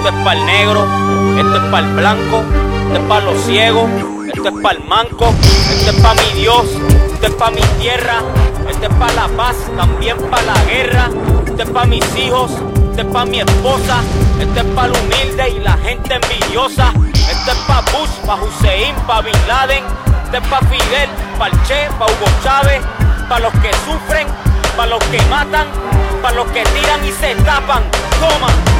Esto es para el negro, esto es para el blanco, esto es para los ciegos, esto es para el manco, esto es para mi Dios, esto es para mi tierra, esto es para la paz, también para la guerra, esto es para mis hijos, esto es para mi esposa, esto es para el humilde y la gente envidiosa, esto es para Bush, para Hussein, para Bin Laden, esto es para Fidel, para el Che, para Hugo Chávez, para los que sufren, para los que matan, para los que tiran y se tapan. Toma.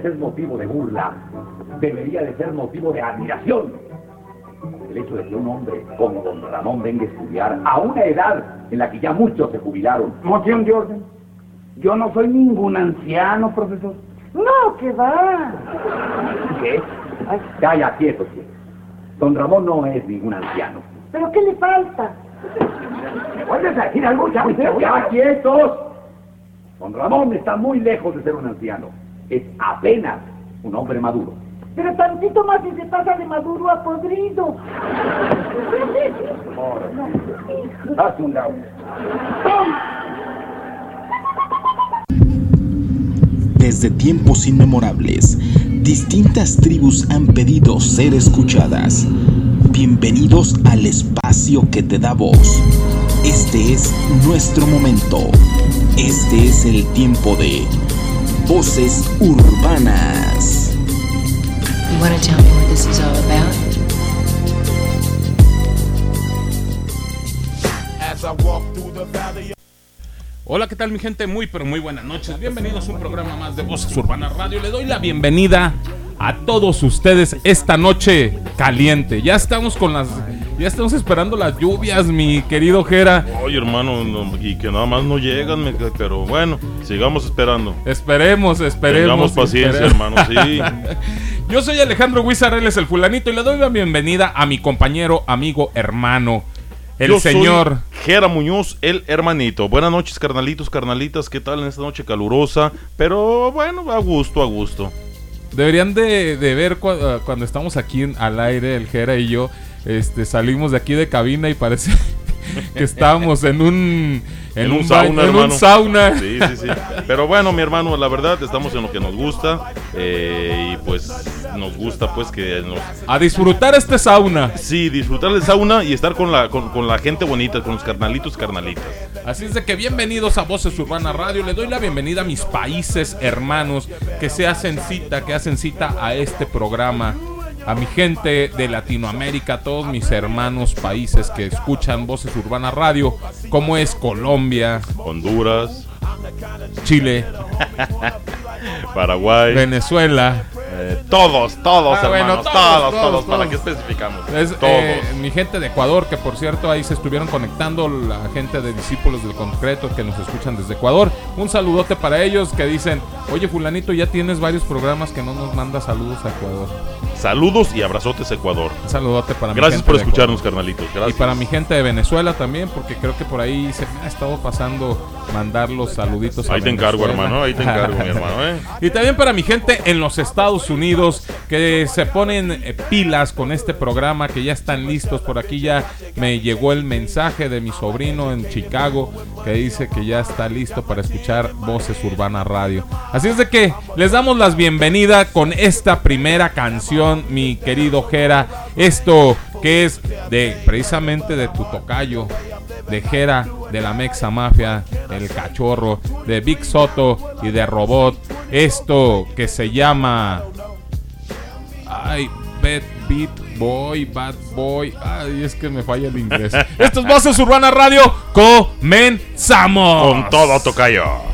Ustedes es motivo de burla, debería de ser motivo de admiración. El hecho de que un hombre como don Ramón venga a estudiar a una edad en la que ya muchos se jubilaron. Moción de orden. Yo no soy ningún anciano, profesor. No, que va. ¿Qué? Calla, quieto, quieto. Don Ramón no es ningún anciano. ¿Pero qué le falta? ¿Me vuelves a decir algo? Ya, ya, quietos. Don Ramón está muy lejos de ser un anciano. Es apenas un hombre maduro. Pero tantito más y se pasa de maduro a podrido. Haz un lado. Desde tiempos inmemorables, distintas tribus han pedido ser escuchadas. Bienvenidos al espacio que te da voz. Este es nuestro momento. Este es el tiempo de Voces Urbanas. You want to tell me what this is all about? Hola, ¿qué tal mi gente? Muy, pero muy buenas noches. Bienvenidos a un programa más de Voces Urbanas Radio. Le doy la bienvenida a todos ustedes esta noche caliente. Ya estamos con las... Ya estamos esperando las lluvias, mi querido Jera. Oye, hermano, no, y que nada más no llegan, me- pero bueno, sigamos esperando. Esperemos, esperemos. Tengamos paciencia, esperemos. hermano, sí. Yo soy Alejandro Huizar, él es el fulanito y le doy la bienvenida a mi compañero, amigo, hermano, el Yo soy señor... Jera Muñoz, el hermanito. Buenas noches, carnalitos, carnalitas. ¿Qué tal en esta noche calurosa? Pero bueno, a gusto, a gusto. Deberían de, de ver cu- cuando estamos aquí en- al aire, el Jera y yo, este, salimos de aquí de cabina y parece que estábamos en un... En, un, sauna, en hermano. un sauna. Sí, sí, sí. Pero bueno, mi hermano, la verdad, estamos en lo que nos gusta. eh, y pues nos gusta, pues, que nos. A disfrutar este sauna. Sí, disfrutar del sauna y estar con la, con, con la gente bonita, con los carnalitos, carnalitas. Así es de que bienvenidos a Voces Urbana Radio. Le doy la bienvenida a mis países hermanos que se hacen cita, que hacen cita a este programa. A mi gente de Latinoamérica, a todos mis hermanos países que escuchan Voces Urbana Radio, como es Colombia, Honduras, Chile, Paraguay. Venezuela, eh, todos, todos, Ah, bueno, hermanos. todos, todos, todos, todos, ¿Para qué especificamos? Es, todos. eh, mi gente de Ecuador, que por cierto ahí se estuvieron conectando la gente de Discípulos del Concreto que nos escuchan desde Ecuador. Un saludote para ellos que dicen, oye fulanito, ya tienes varios programas que no nos manda saludos a Ecuador. Saludos y abrazotes, Ecuador. Un saludote para mi Gracias gente por escucharnos, carnalitos. Y para mi gente de Venezuela también, porque creo que por ahí se me ha estado pasando mandar los saluditos a Ahí te encargo, hermano. Ahí te encargo, mi hermano, ¿eh? Y también para mi gente en los Estados Unidos que se ponen eh, pilas con este programa, que ya están listos. Por aquí ya me llegó el mensaje de mi sobrino en Chicago que dice que ya está listo para escuchar Voces Urbana Radio. Así es de que les damos las bienvenidas con esta primera canción, mi querido Jera. Esto que es de precisamente de tu tocayo, de Jera, de la Mexa Mafia, el cachorro, de Big Soto y de Robot. Esto que se llama. Ay, Bad Beat Boy, Bad Boy. Ay, es que me falla el inglés. Esto es Voces Urbana Radio. Comenzamos. Con todo, tocayo.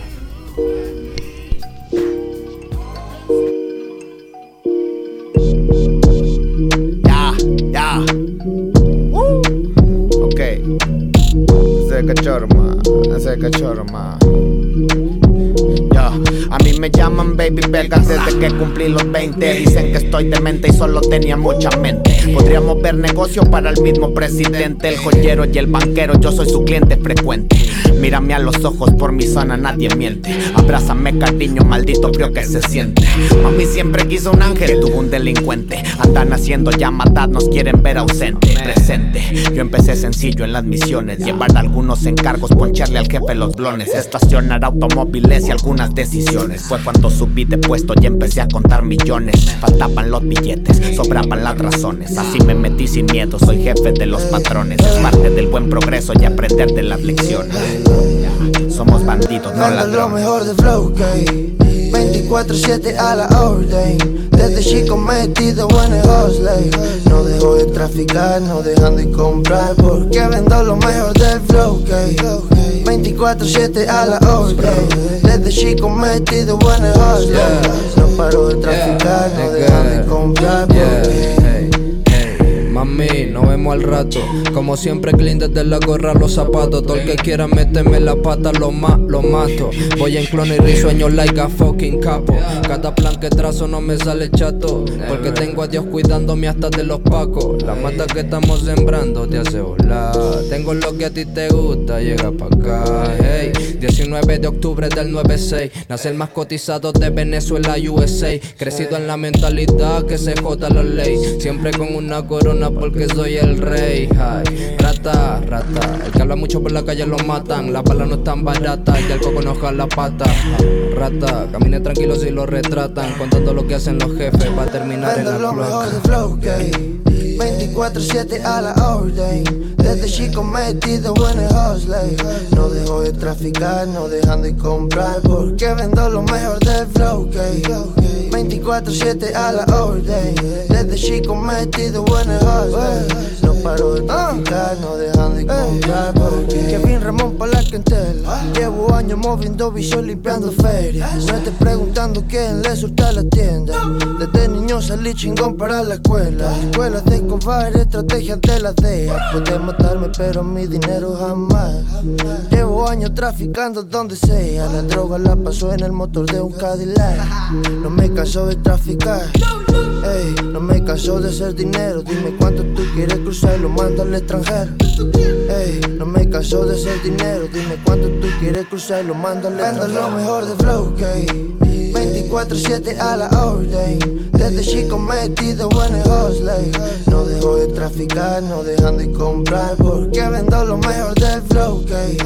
Ese cachorro, ma. Ese A mí me llaman baby belgas desde que cumplí los 20. Dicen que estoy demente y solo tenía mucha mente. Podríamos ver negocio para el mismo presidente, el joyero y el banquero. Yo soy su cliente frecuente. Mírame a los ojos, por mi zona nadie miente. Abrázame, cariño, maldito frío que se siente. Mami siempre quiso un ángel, tuvo un delincuente. Andan haciendo llamadas, nos quieren ver ausente, presente. Yo empecé sencillo en las misiones, llevar algunos encargos, poncharle al jefe los blones, estacionar automóviles y algunas decisiones. Fue cuando subí de puesto y empecé a contar millones. Faltaban los billetes, sobraban las razones. Así me metí sin miedo, soy jefe de los patrones. Es parte del buen progreso y aprender de las lecciones. Somos bandidos, no Dando lo ladrones. mejor de flow, que 24-7 a la orden Desde chico metido en el hustle No dejo de traficar, no dejan de comprar Porque vendo lo mejor del flow, 24-7 a la orden Desde chico metido en el hustle. No paro de traficar, no dejan de comprar porque Nos vemos al rato. Como siempre, clean desde la gorra los zapatos. Todo el que quiera meterme la pata, lo ma, lo mato. Voy en clon y risueño like a fucking capo. Cada plan que trazo no me sale chato. Porque tengo a Dios cuidándome hasta de los pacos. La mata que estamos sembrando te hace volar. Tengo lo que a ti te gusta, llega pa' acá. Hey, 19 de octubre del 96. Nace el más cotizado de Venezuela, USA. Crecido en la mentalidad que se joda la ley. Siempre con una corona porque soy el rey. Ay, rata, rata. El que habla mucho por la calle lo matan. Las balas no están baratas y el coco no la pata. Rata, camine tranquilo si lo retratan. Contando lo que hacen los jefes va a terminar en la cloaca. Flow, que 24-7 a la orden. Desde chico metido en el hustle. No dejo de traficar, no dejan de comprar Porque vendo lo mejor del flow, que 24-7 a la orden. Desde chico metido en el hustle. No paro de traficar, no dejan de comprar Porque Kevin Ramón pa' la clientela. Llevo años moviendo vicio, limpiando ferias. No estés preguntando quién le surta la tienda. Desde niño salí chingón para la escuela Escobar, estrategias de la DEA Puedes matarme pero mi dinero jamás. Llevo años traficando donde sea. La droga la paso en el motor de un Cadillac. No me canso de traficar. Ey, no me canso de hacer dinero. Dime cuánto tú quieres cruzar y lo mando al extranjero. Ey, no me canso de hacer dinero. Dime cuánto tú quieres cruzar y lo mando al extranjero lo mejor de flow, que 24-7 a la orden. Desde chico metido en el hustle. No dejo de traficar, no dejan de comprar Porque vendo lo mejor del flow, que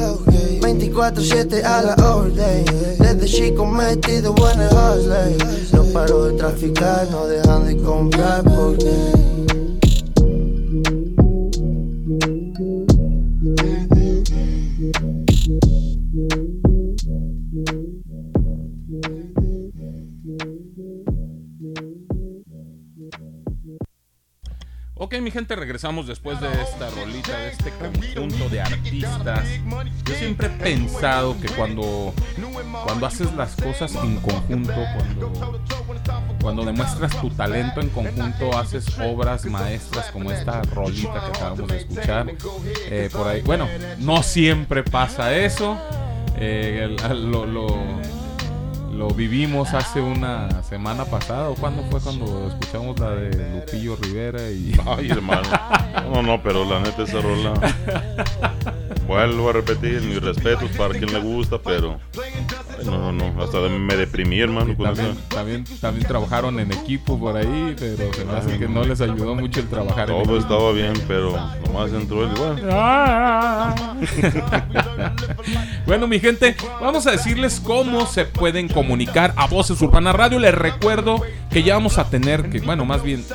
24-7 a la orden. Desde chico metido en el hustle. No paro de traficar, no dejan de comprar Porque Ok, mi gente, regresamos después de esta rolita, de este conjunto de artistas. Yo siempre he pensado que cuando, cuando haces las cosas en conjunto, cuando, cuando demuestras tu talento en conjunto, haces obras maestras como esta rolita que acabamos de escuchar. Eh, por ahí, bueno, no siempre pasa eso. Eh, lo- lo vivimos hace una semana pasada. ¿O cuándo fue cuando escuchamos la de Lupillo Rivera? Y... Ay, hermano. No, no, pero la neta esa rola. Vuelvo a repetir, mis respetos para quien le gusta, pero. ay, no, no, no. Hasta me deprimí, hermano. Con También, esa. también, también trabajaron en equipo por ahí, pero se me hace que no les ayudó mucho el trabajar en Todo equipo. estaba bien, pero nomás entró el igual. bueno, mi gente, vamos a decirles cómo se pueden comunicar a Voces Urbana Radio. Les recuerdo que ya vamos a tener, que bueno, más bien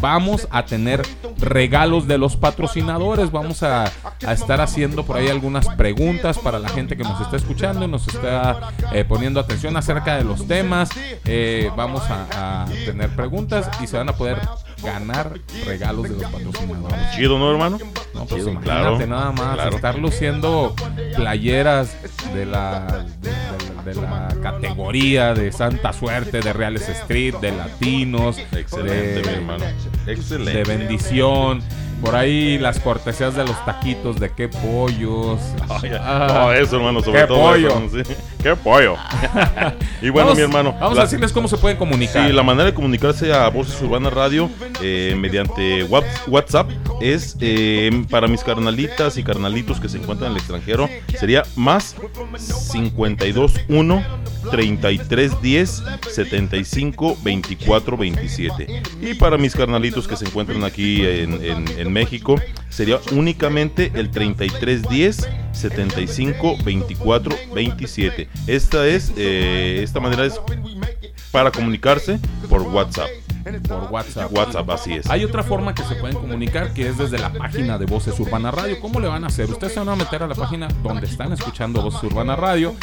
vamos a tener regalos de los patrocinadores. Vamos a, a estar haciendo por ahí algunas preguntas para la gente que nos está escuchando y nos está eh, poniendo atención acerca de los temas. Eh, vamos a, a tener preguntas y se van a poder ganar regalos de los patrocinadores. Chido, ¿no, hermano? No, pues Chido, imagínate nada más claro. estar luciendo playeras de la, de, de- de la categoría de Santa Suerte, de Reales Street, de Latinos, Excelente, de, mi hermano. Excelente. de bendición. Por ahí las cortesías de los taquitos de qué pollos. Ah, no, eso, hermano, sobre qué todo pollo. eso, sí. ¡Qué pollo! y bueno, Vamos- mi hermano. Vamos la- a decirles cómo se pueden comunicar. Sí, la manera de comunicarse a Voces Urbanas Radio eh, mediante Whats- WhatsApp es eh, para mis carnalitas y carnalitos que se encuentran en el extranjero sería más 521 3310 75 24 27 y para mis carnalitos que se encuentran aquí en, en- en México sería únicamente el 3310 75 24 27 esta es eh, esta manera es para comunicarse por WhatsApp. Por WhatsApp. WhatsApp, así es. Hay otra forma que se pueden comunicar que es desde la página de Voces Urbana Radio. ¿Cómo le van a hacer? Ustedes se van a meter a la página donde están escuchando Voces Urbana Radio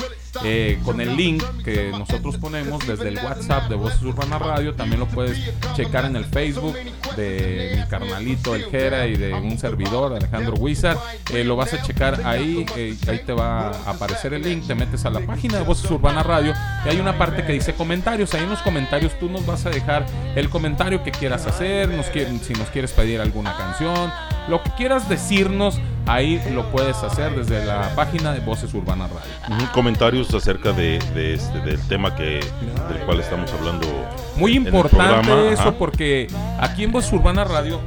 eh, con el link que nosotros ponemos desde el WhatsApp de Voces Urbana Radio. También lo puedes checar en el Facebook de mi carnalito El Jera y de un servidor, Alejandro Wizard. Eh, lo vas a checar ahí, eh, ahí te va a aparecer el link. Te metes a la página de Voces Urbana Radio y hay una parte que dice comentarios. Ahí en los comentarios tú nos vas a dejar el comentario que quieras hacer, nos si nos quieres pedir alguna canción, lo que quieras decirnos, ahí lo puedes hacer desde la página de Voces Urbana Radio. Ujú, Acerca de, de este, del tema que, del cual estamos hablando. Muy importante eso ajá. porque aquí en Voz Urbana Radio,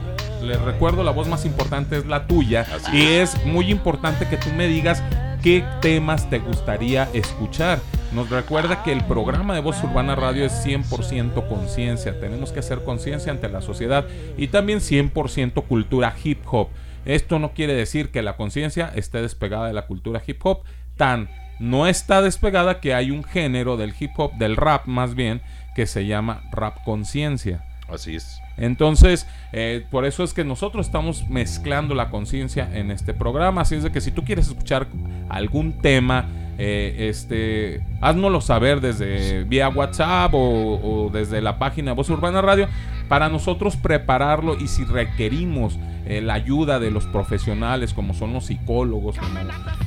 les recuerdo, la voz más importante es la tuya Así y es muy importante que tú me digas qué temas te gustaría escuchar. Nos recuerda que el programa de Voz Urbana Radio es 100% conciencia, tenemos que hacer conciencia ante la sociedad y también 100% cultura hip hop. Esto no quiere decir que la conciencia esté despegada de la cultura hip hop, tan no está despegada que hay un género del hip hop, del rap más bien, que se llama rap conciencia. Así es. Entonces, eh, por eso es que nosotros estamos mezclando la conciencia en este programa. Así es de que si tú quieres escuchar algún tema, eh, este, háznoslo saber desde vía WhatsApp o, o desde la página de Voz Urbana Radio para nosotros prepararlo y si requerimos eh, la ayuda de los profesionales como son los psicólogos,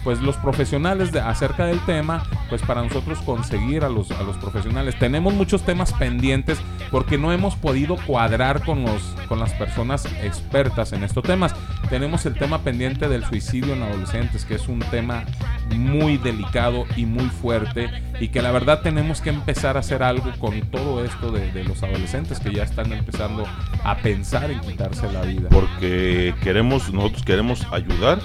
pues los profesionales acerca del tema, pues para nosotros conseguir a los, a los profesionales. Tenemos muchos temas pendientes porque no hemos podido cuadrar con, los, con las personas expertas en estos temas. Tenemos el tema pendiente del suicidio en adolescentes, que es un tema muy delicado y muy fuerte y que la verdad tenemos que empezar a hacer algo con todo esto de, de los adolescentes que ya están empezando a pensar en quitarse la vida. Porque queremos, nosotros queremos ayudar,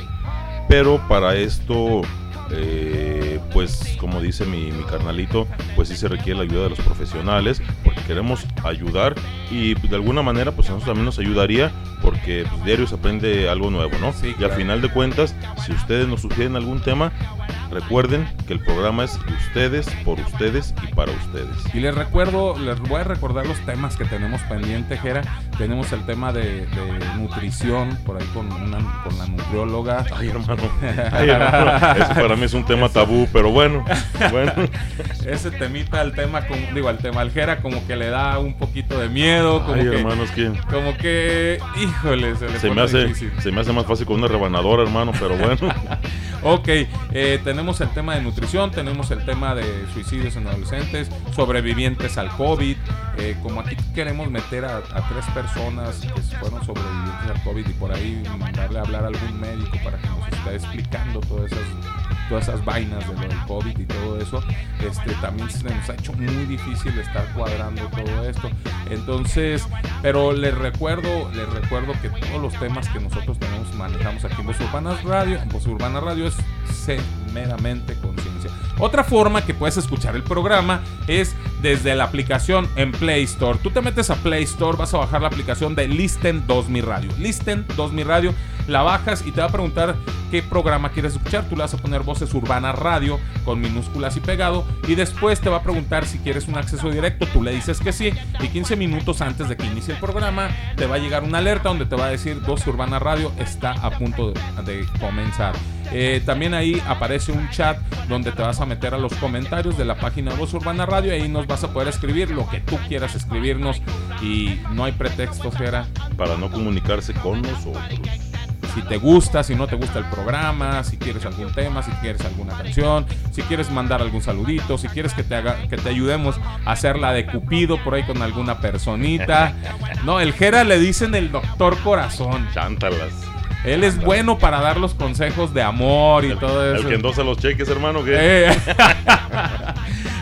pero para esto, eh, pues como dice mi, mi carnalito, pues sí se requiere la ayuda de los profesionales, porque queremos ayudar y pues, de alguna manera pues a nosotros también nos ayudaría, porque pues, diario se aprende algo nuevo, ¿no? Sí, y claro. al final de cuentas, si ustedes nos sugieren algún tema, recuerden que el programa es de ustedes, por ustedes y para ustedes. Y les recuerdo, les voy a recordar los temas que tenemos pendiente, Jera. Tenemos el tema de, de nutrición, por ahí con, una, con la nutrióloga. Ay, hermano. Ay, hermano. Eso para mí es un tema tabú, pero bueno. Bueno. Ese temita, el tema, como, digo, al tema al Jera, como que le da un poquito de miedo. Como Ay, que, hermano, es que Como que, híjole, se le se me, hace, difícil. se me hace más fácil con una rebanadora, hermano, pero bueno. Ok, eh, tenemos el tema de nutrición, tenemos el tema de suicidios en adolescentes, sobrevivientes al COVID. eh, como aquí queremos meter a, tres personas que fueron sobrevivientes al COVID y por ahí mandarle a hablar a algún médico para que nos esté explicando todas esas, todas esas vainas de lo del COVID y todo eso, este, también se nos ha hecho muy difícil estar cuadrando todo esto. Entonces, pero les recuerdo, les recuerdo que todos los temas que nosotros tenemos, manejamos aquí en Voz Urbana Radio, en Voz Urbana Radio es meramente conciencia. Otra forma que puedes escuchar el programa es desde la aplicación en Play Store. Tú te metes a Play Store, vas a bajar la aplicación de Listen 2000 Radio. Listen 2000 Radio, la bajas y te va a preguntar qué programa quieres escuchar. Tú le vas a poner Voces Urbana Radio con minúsculas y pegado y después te va a preguntar si quieres un acceso directo. Tú le dices que sí y 15 minutos antes de que inicie el programa te va a llegar una alerta donde te va a decir Voces Urbana Radio está a punto de comenzar. Eh, también ahí aparece un chat donde te vas a meter a los comentarios de la página Voz Urbana Radio y ahí nos vas a poder escribir lo que tú quieras escribirnos y no hay pretextos, Gera. Para no comunicarse con nosotros. Si te gusta, si no te gusta el programa, si quieres algún tema, si quieres alguna canción, si quieres mandar algún saludito, si quieres que te haga, que te ayudemos a hacer la de Cupido por ahí con alguna personita. No, el Jera le dicen el doctor corazón. Chántalas. Él es bueno para dar los consejos de amor y todo eso. El que endosa los cheques, hermano, ¿qué? Eh.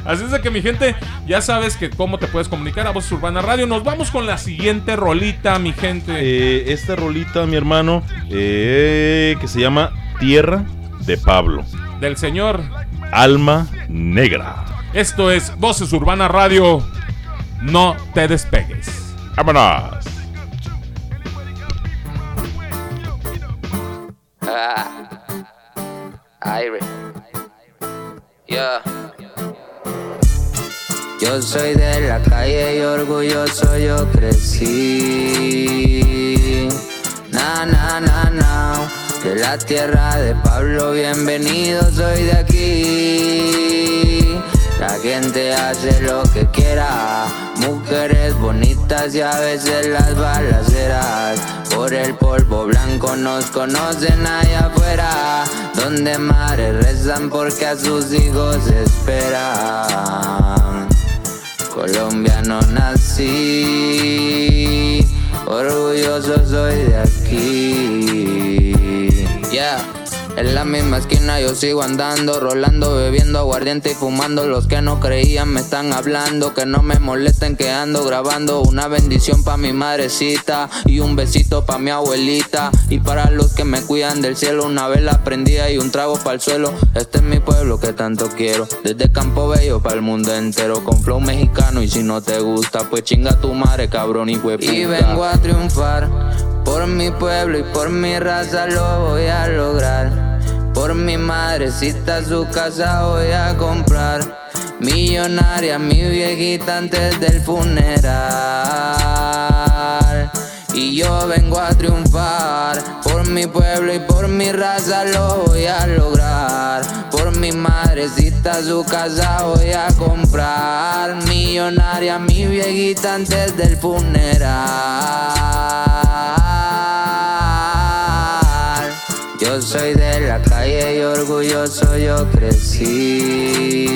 Así es de que mi gente, ya sabes que cómo te puedes comunicar a Voz Urbana Radio. Nos vamos con la siguiente rolita, mi gente. Eh, esta rolita, mi hermano, eh, que se llama Tierra de Pablo. Del señor Alma Negra. Esto es Voces Urbana Radio. No te despegues. Vámonos. Yo soy de la calle y orgulloso yo crecí. Na, na, na, na. De la tierra de Pablo, bienvenido, soy de aquí. La gente hace lo que quiera. Mujeres bonitas y a veces las balaceras. Por el polvo blanco nos conocen allá afuera. Donde madres rezan porque a sus hijos esperan. Colombiano nací, orgulloso soy de aquí. Yeah. En la misma esquina yo sigo andando, rolando, bebiendo aguardiente y fumando. Los que no creían me están hablando, que no me molesten que ando grabando. Una bendición pa' mi madrecita y un besito pa' mi abuelita. Y para los que me cuidan del cielo, una vela prendida y un trago para el suelo. Este es mi pueblo que tanto quiero, desde Campo Bello para el mundo entero. Con flow mexicano y si no te gusta, pues chinga tu madre, cabrón y hueputa. Y vengo a triunfar. Por mi pueblo y por mi raza lo voy a lograr. Por mi madrecita su casa voy a comprar. Millonaria mi viejita antes del funeral. Y yo vengo a triunfar. Por mi pueblo y por mi raza lo voy a lograr. Por mi madrecita su casa voy a comprar. Millonaria mi viejita antes del funeral. Soy de la calle y orgulloso yo crecí.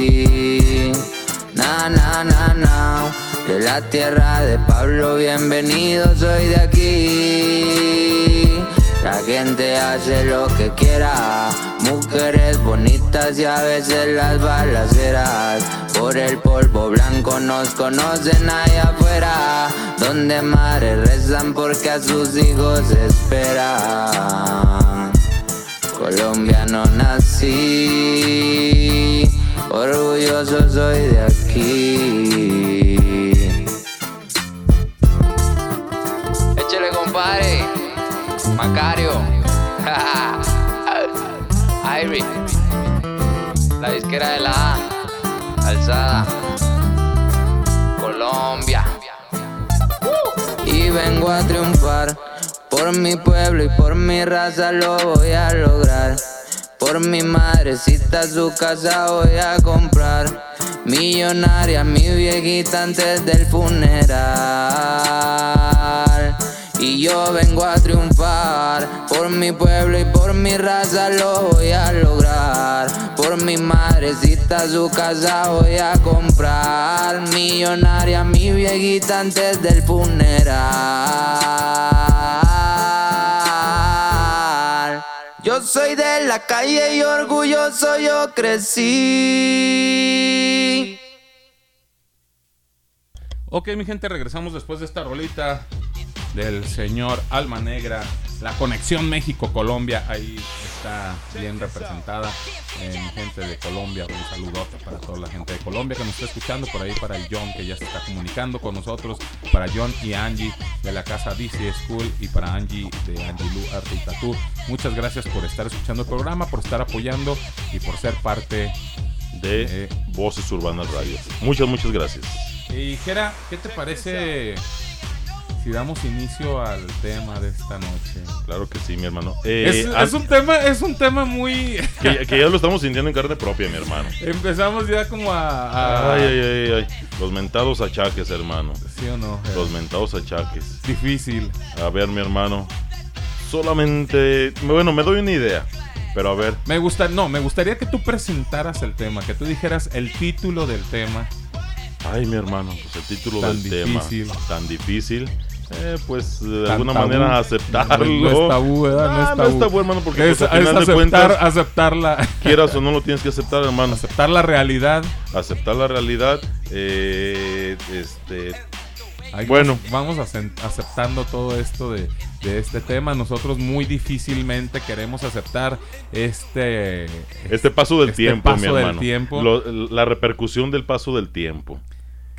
Na, na, na, na. De la tierra de Pablo, bienvenido, soy de aquí. La gente hace lo que quiera. Mujeres bonitas y a veces las balaceras. Por el polvo blanco nos conocen allá afuera. Donde madres rezan porque a sus hijos esperan. Colombiano nací, orgulloso soy de aquí. Échale, compadre. Macario. Irie. La disquera de la A. Alzada. Colombia. Y vengo a triunfar. Por mi pueblo y por mi raza lo voy a lograr. Por mi madrecita su casa voy a comprar. Millonaria mi viejita antes del funeral. Y yo vengo a triunfar. Por mi pueblo y por mi raza lo voy a lograr. Por mi madrecita su casa voy a comprar. Millonaria mi viejita antes del funeral. Yo soy de la calle y orgulloso yo crecí. Ok, mi gente, regresamos después de esta rolita del señor Alma Negra. La conexión México-Colombia ahí está bien representada. Eh, mi gente de Colombia, un saludote para toda la gente de Colombia que nos está escuchando. Por ahí para el John que ya se está comunicando con nosotros. Para John y Angie de la casa DC School. Y para Angie de Angie Lu Arte y Tattoo. Muchas gracias por estar escuchando el programa, por estar apoyando y por ser parte de Voces Urbanas Radio. Muchas, muchas gracias. Y Jera, ¿qué te parece si damos inicio al tema de esta noche? Claro que sí, mi hermano. es, Eh, es un tema, es un tema muy. que, que ya lo estamos sintiendo en carne propia, mi hermano. Empezamos ya como a. a- Ay, ay, ay, ay. Los mentados achaques, hermano. ¿Sí o no? Los mentados achaques. Difícil. A ver, mi hermano. Solamente. Bueno, me doy una idea. Pero a ver. Me gusta, no, me gustaría que tú presentaras el tema, que tú dijeras el título del tema. Ay, mi hermano, pues el título Tan del difícil. tema tan difícil. Eh, pues de Tan alguna tabú. manera aceptarlo. No, no es tabú, ¿verdad? No es Ah, tabú. no es tabú, hermano, porque Es- pues, a es final de aceptar- cuentas, aceptarla. quieras o no lo tienes que aceptar, hermano. Aceptar la realidad. Aceptar la realidad. eh, este, Ahí Bueno. vamos aceptando todo esto de, de este tema. Nosotros muy difícilmente queremos aceptar este este paso del este tiempo, mi paso del hermano. tiempo. Lo- la repercusión del paso del tiempo.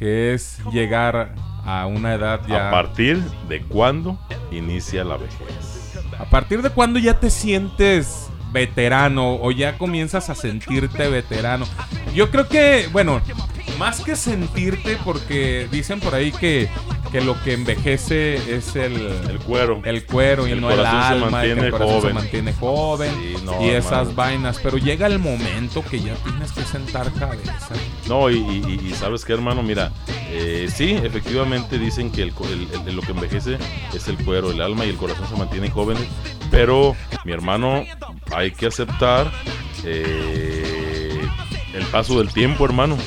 Que es llegar a una edad ya. A partir de cuándo inicia la vejez. ¿A partir de cuándo ya te sientes veterano o ya comienzas a sentirte veterano? Yo creo que, bueno, más que sentirte, porque dicen por ahí que, que lo que envejece es el, El cuero. el cuero y El no el alma, el corazón se joven. mantiene joven Sí, no, y esas hermano. vainas. Pero llega el momento que ya tienes que sentar cabeza. No, y, y- y sabes qué, hermano, mira, eh, sí, efectivamente dicen que el- el- lo que envejece es el cuero, el alma y el corazón se mantienen jóvenes, pero mi hermano, hay que aceptar eh, el paso del tiempo, hermano,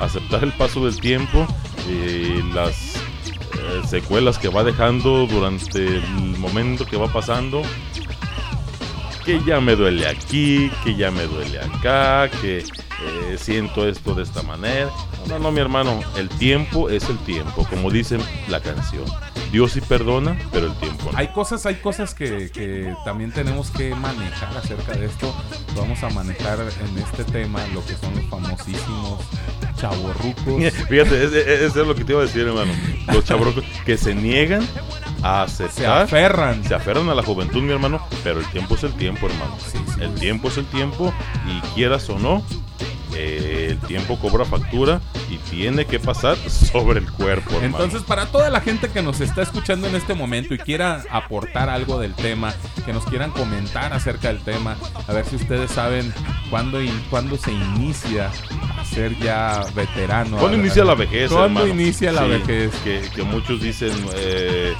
aceptar el paso del tiempo, eh, las eh, secuelas que va dejando durante el momento que va pasando, que ya me duele aquí, que ya me duele acá, que eh, siento esto de esta manera. No, no, mi hermano, el tiempo es el tiempo, como dice la canción. Dios sí perdona, pero el tiempo no. Hay cosas, hay cosas que, que también tenemos que manejar acerca de esto. Vamos a manejar en este tema lo que son los famosísimos chavorrucos. Fíjate, ese es lo que te iba a decir, hermano. Los chabrocos que se niegan a aceptar. Se aferran. Se aferran a la juventud, mi hermano, pero el tiempo es el tiempo, hermano. Sí, sí, el sí. tiempo es el tiempo y quieras o no, eh, el tiempo cobra factura y tiene que pasar sobre el cuerpo, hermano. Entonces, para toda la gente que nos está escuchando en este momento y quiera aportar algo del tema, que nos quieran comentar acerca del tema, a ver si ustedes saben cuándo, y, cuándo se inicia a ser ya veterano. ¿Cuándo inicia la vejez, ¿Cuándo hermano? inicia la Sí, vejez? Que, que muchos dicen, eh,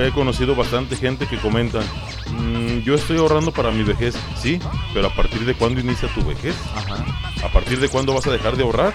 he conocido bastante gente que comentan, "Mm, yo estoy ahorrando para mi vejez, sí, pero a partir de cuándo inicia tu vejez? Ajá. ¿A partir de cuándo vas a dejar de ahorrar?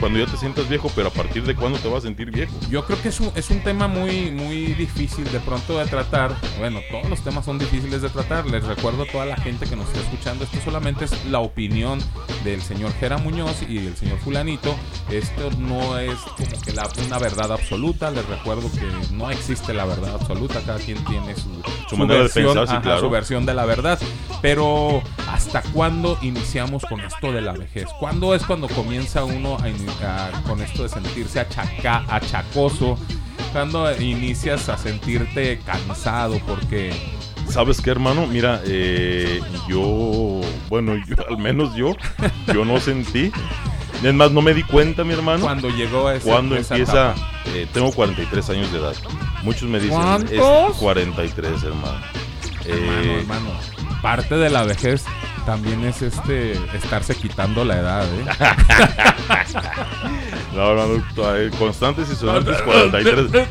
Cuando ya te sientas viejo, pero a partir de cuándo te vas a sentir viejo. Yo creo que es un, es un tema muy, muy difícil de pronto de tratar. Bueno, todos los temas son difíciles de tratar. Les recuerdo a toda la gente que nos está escuchando, esto solamente es la opinión del señor Jera Muñoz y del señor Fulanito. Esto no es como que la, una verdad absoluta. Les recuerdo que no existe la verdad absoluta. Cada quien tiene su, Su manera de pensar, sí, ajá, claro. su versión de la verdad. Pero ¿hasta cuándo iniciamos con esto de la vejez? ¿Cuándo es cuando comienza uno a ini- a- con esto de sentirse achaca, achacoso? ¿Cuándo inicias a sentirte cansado? Porque ¿Sabes qué, hermano? Mira, eh, yo, bueno, yo, al menos yo, yo no sentí. Es más, no me di cuenta, mi hermano. cuando llegó a ese- Cuando esa empieza, eh, tengo 43 años de edad. Muchos me dicen, ¿Cuántos? es 43, hermano. Hermano, Eh, hermano, parte de la vejez también es este estarse quitando la edad, ¿eh? No, constantes y sonantes 43.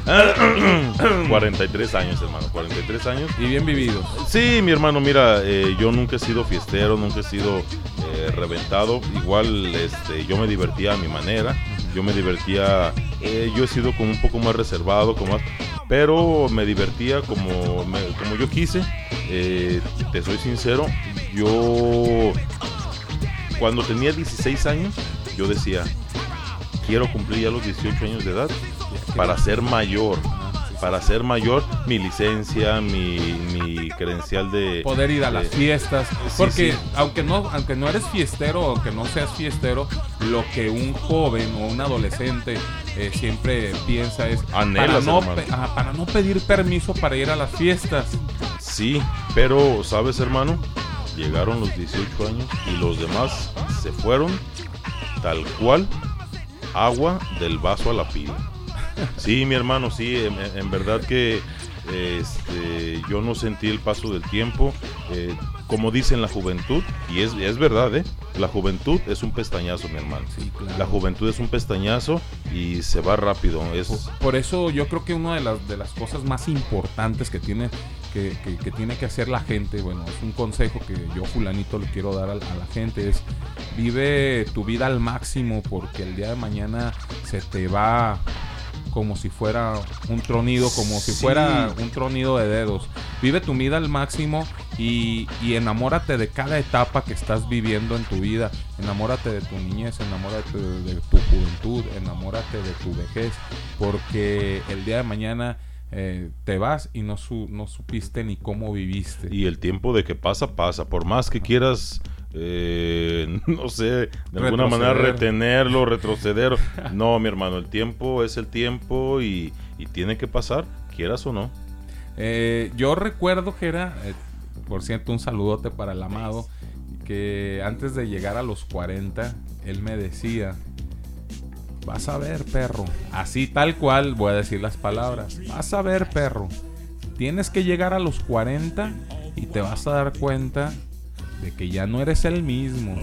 43 años, hermano, 43 años. Y bien vividos. Sí, mi hermano, mira, eh, yo nunca he sido fiestero, nunca he sido eh, reventado. Igual, este, yo me divertía a mi manera. Yo me divertía, eh, yo he sido como un poco más reservado, como más, pero me divertía como, me- como yo quise. Eh, te soy sincero, yo cuando tenía 16 años, yo decía, quiero cumplir ya los 18 años de edad para ser mayor. Para ser mayor, mi licencia, mi, mi credencial de... Poder ir a de- las fiestas. Porque sí. aunque no, aunque no eres fiestero o que no seas fiestero, lo que un joven o un adolescente eh, siempre piensa es para no, ajá, para no pedir permiso para ir a las fiestas. Sí, pero sabes hermano, llegaron los 18 años y los demás se fueron tal cual agua del vaso a la pila. Sí, mi hermano, sí, en, verdad que este, yo no sentí el paso del tiempo. eh, como dicen la juventud, y es, es verdad, ¿eh? La juventud es un pestañazo, mi hermano. Sí, claro. La juventud es un pestañazo y se va rápido. Es, Por eso yo creo que una de las, de las cosas más importantes que tiene que, que- que tiene que hacer la gente, bueno, es un consejo que yo fulanito le quiero dar a, a la gente, es vive tu vida al máximo porque el día de mañana se te va como si fuera un tronido, como si fuera un tronido de dedos. Vive tu vida al máximo y, y enamórate de cada etapa que estás viviendo en tu vida. Enamórate de tu niñez, enamórate de, de tu juventud, enamórate de tu vejez, porque el día de mañana eh, te vas y no, su- no supiste ni cómo viviste. Y el tiempo de que pasa, pasa. Por más que quieras, eh, no sé, de alguna manera retenerlo, retroceder. No, mi hermano, el tiempo es el tiempo y, y tiene que pasar, quieras o no. Eh, yo recuerdo que era, eh, por cierto, un saludote para el amado, que antes de llegar a los 40, él me decía, vas a ver, perro, así tal cual voy a decir las palabras, vas a ver, perro, tienes que llegar a los 40 y te vas a dar cuenta de que ya no eres el mismo.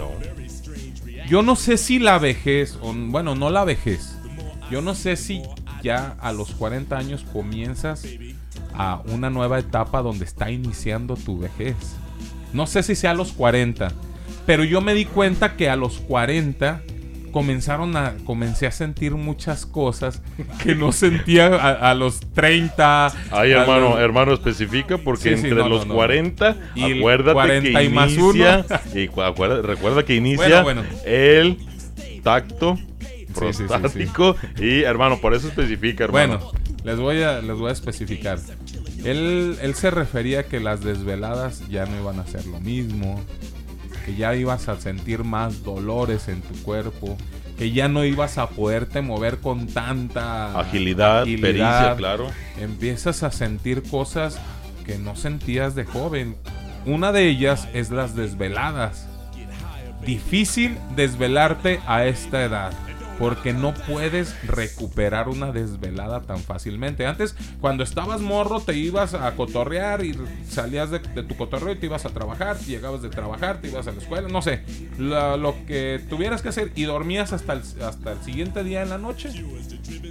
Yo no sé si la vejez, o, bueno, no la vejez, yo no sé si ya a los 40 años comienzas a una nueva etapa donde está iniciando tu vejez. No sé si sea a los 40, pero yo me di cuenta que a los 40 comenzaron a comencé a sentir muchas cosas que no sentía a, a los 30. Ay, hermano, los- hermano, especifica porque Sí, sí, entre no, los no, no. 40, Y acuérdate 40 que y más inicia, uno. y acuerda- recuerda que inicia Bueno, bueno. el tacto Sí, sí, prostático y hermano, por eso especifica, hermano. Bueno, les voy a, les voy a especificar. Él, él se refería a que las desveladas ya no iban a ser lo mismo, que ya ibas a sentir más dolores en tu cuerpo, que ya no ibas a poderte mover con tanta Agilidad, pericia, claro. Empiezas a sentir cosas que no sentías de joven. Una de ellas es las desveladas. Difícil desvelarte a esta edad. Porque no puedes recuperar una desvelada tan fácilmente. Antes, cuando estabas morro, te ibas a cotorrear y salías de, tu cotorreo y te ibas a trabajar. Llegabas de trabajar, te ibas a la escuela, no sé. lo que tuvieras que hacer y dormías hasta el, hasta el siguiente día en la noche.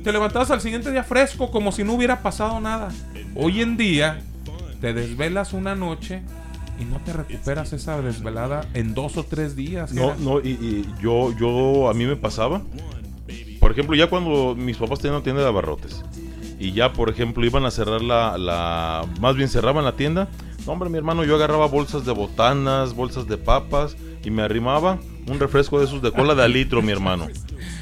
Te levantabas al siguiente día fresco, como si no hubiera pasado nada. Hoy en día, te desvelas una noche y no te recuperas esa desvelada en dos o tres días. No, no, y, y yo, yo, a mí me pasaba. Por ejemplo, ya cuando mis papás tenían una tienda de abarrotes y ya, por ejemplo, iban a cerrar la, la, más bien cerraban la tienda. No, hombre, mi hermano, yo agarraba bolsas de botanas, bolsas de papas y me arrimaba un refresco de esos de cola de a litro, mi hermano.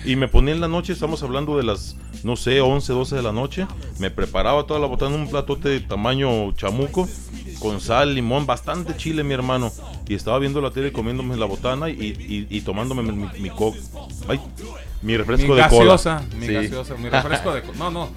Y me ponía en la noche, estamos hablando de las, no sé, 11, 12 de la noche. Me preparaba toda la botana un platote de tamaño chamuco, con sal, limón, bastante chile, mi hermano. Y estaba viendo la tele, comiéndome la botana y, y- y tomándome mi, mi, mi co- ay, mi refresco mi de gaseosa, cola. mi Sí. gaseosa, mi refresco de cola. No, no.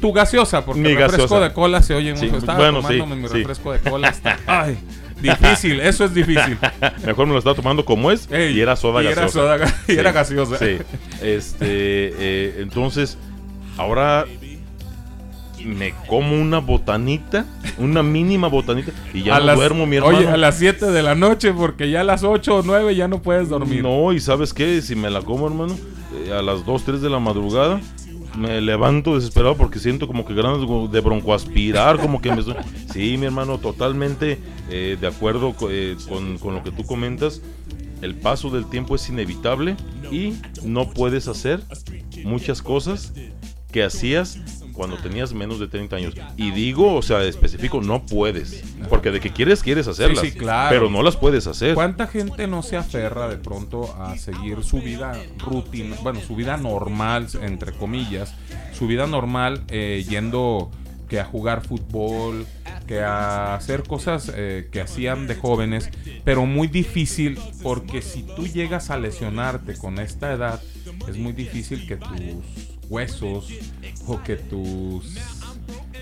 Tu gaseosa, porque Mi refresco gaseosa. de cola se oye Sí, mucho. Estaba bueno, sí, tomándome mi sí. refresco de cola. hasta- ay, difícil, eso es difícil. Mejor me lo estaba tomando como es Ey, y era soda y era gaseosa. soda y era gaseosa. Sí. Este, eh, entonces, ahora me como una botanita, una mínima botanita y ya A no las- duermo, mi hermano. Oye, a las 7 de la noche, porque ya a las 8 o 9 ya no puedes dormir. No, y sabes qué, si me la como, hermano, eh, a las 2, 3 de la madrugada, me levanto desesperado porque siento como que ganas de broncoaspirar, como que me... Sí, mi hermano, totalmente eh, de acuerdo eh, con, con lo que tú comentas. El paso del tiempo es inevitable y no puedes hacer muchas cosas que hacías cuando tenías menos de 30 años. Y digo, o sea, específico, no puedes. Porque de que quieres, quieres hacerlas. Sí, sí, claro. Pero no las puedes hacer. ¿Cuánta gente no se aferra de pronto a seguir su vida rutina, bueno, su vida normal, entre comillas, su vida normal eh, yendo que a jugar fútbol, que a hacer cosas eh, que hacían de jóvenes, pero muy difícil porque si tú llegas a lesionarte con esta edad, es muy difícil que tus huesos o que tus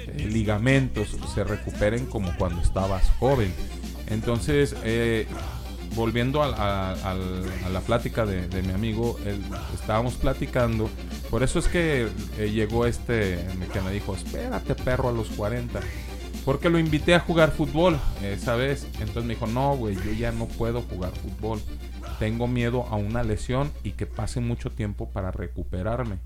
eh, ligamentos se recuperen como cuando estabas joven. Entonces, eh, volviendo a, la plática de, mi amigo, estábamos platicando. Por eso es que eh, llegó este que me dijo, espérate perro a los 40. Porque lo invité a jugar fútbol esa vez. Entonces me dijo, no, güey, yo ya no puedo jugar fútbol. Tengo miedo a una lesión y que pase mucho tiempo para recuperarme.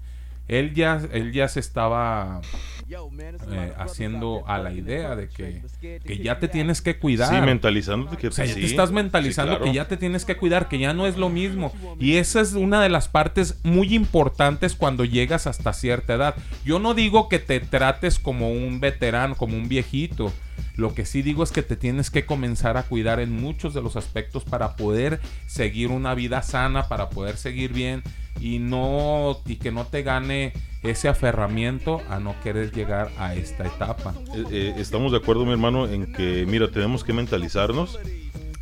Él ya, él ya se estaba eh, haciendo a la idea de que, que ya te tienes que cuidar. Sí, mentalizándote que O sea, ya sí, te estás mentalizando sí, claro. que ya te tienes que cuidar, que ya no es lo mismo. Y esa es una de las partes muy importantes cuando llegas hasta cierta edad. Yo no digo que te trates como un veterano, como un viejito. Lo que sí digo es que te tienes que comenzar a cuidar en muchos de los aspectos para poder seguir una vida sana, para poder seguir bien y no y que no te gane ese aferramiento a no querer llegar a esta etapa. Eh, eh, estamos de acuerdo, mi hermano, en que, mira, tenemos que mentalizarnos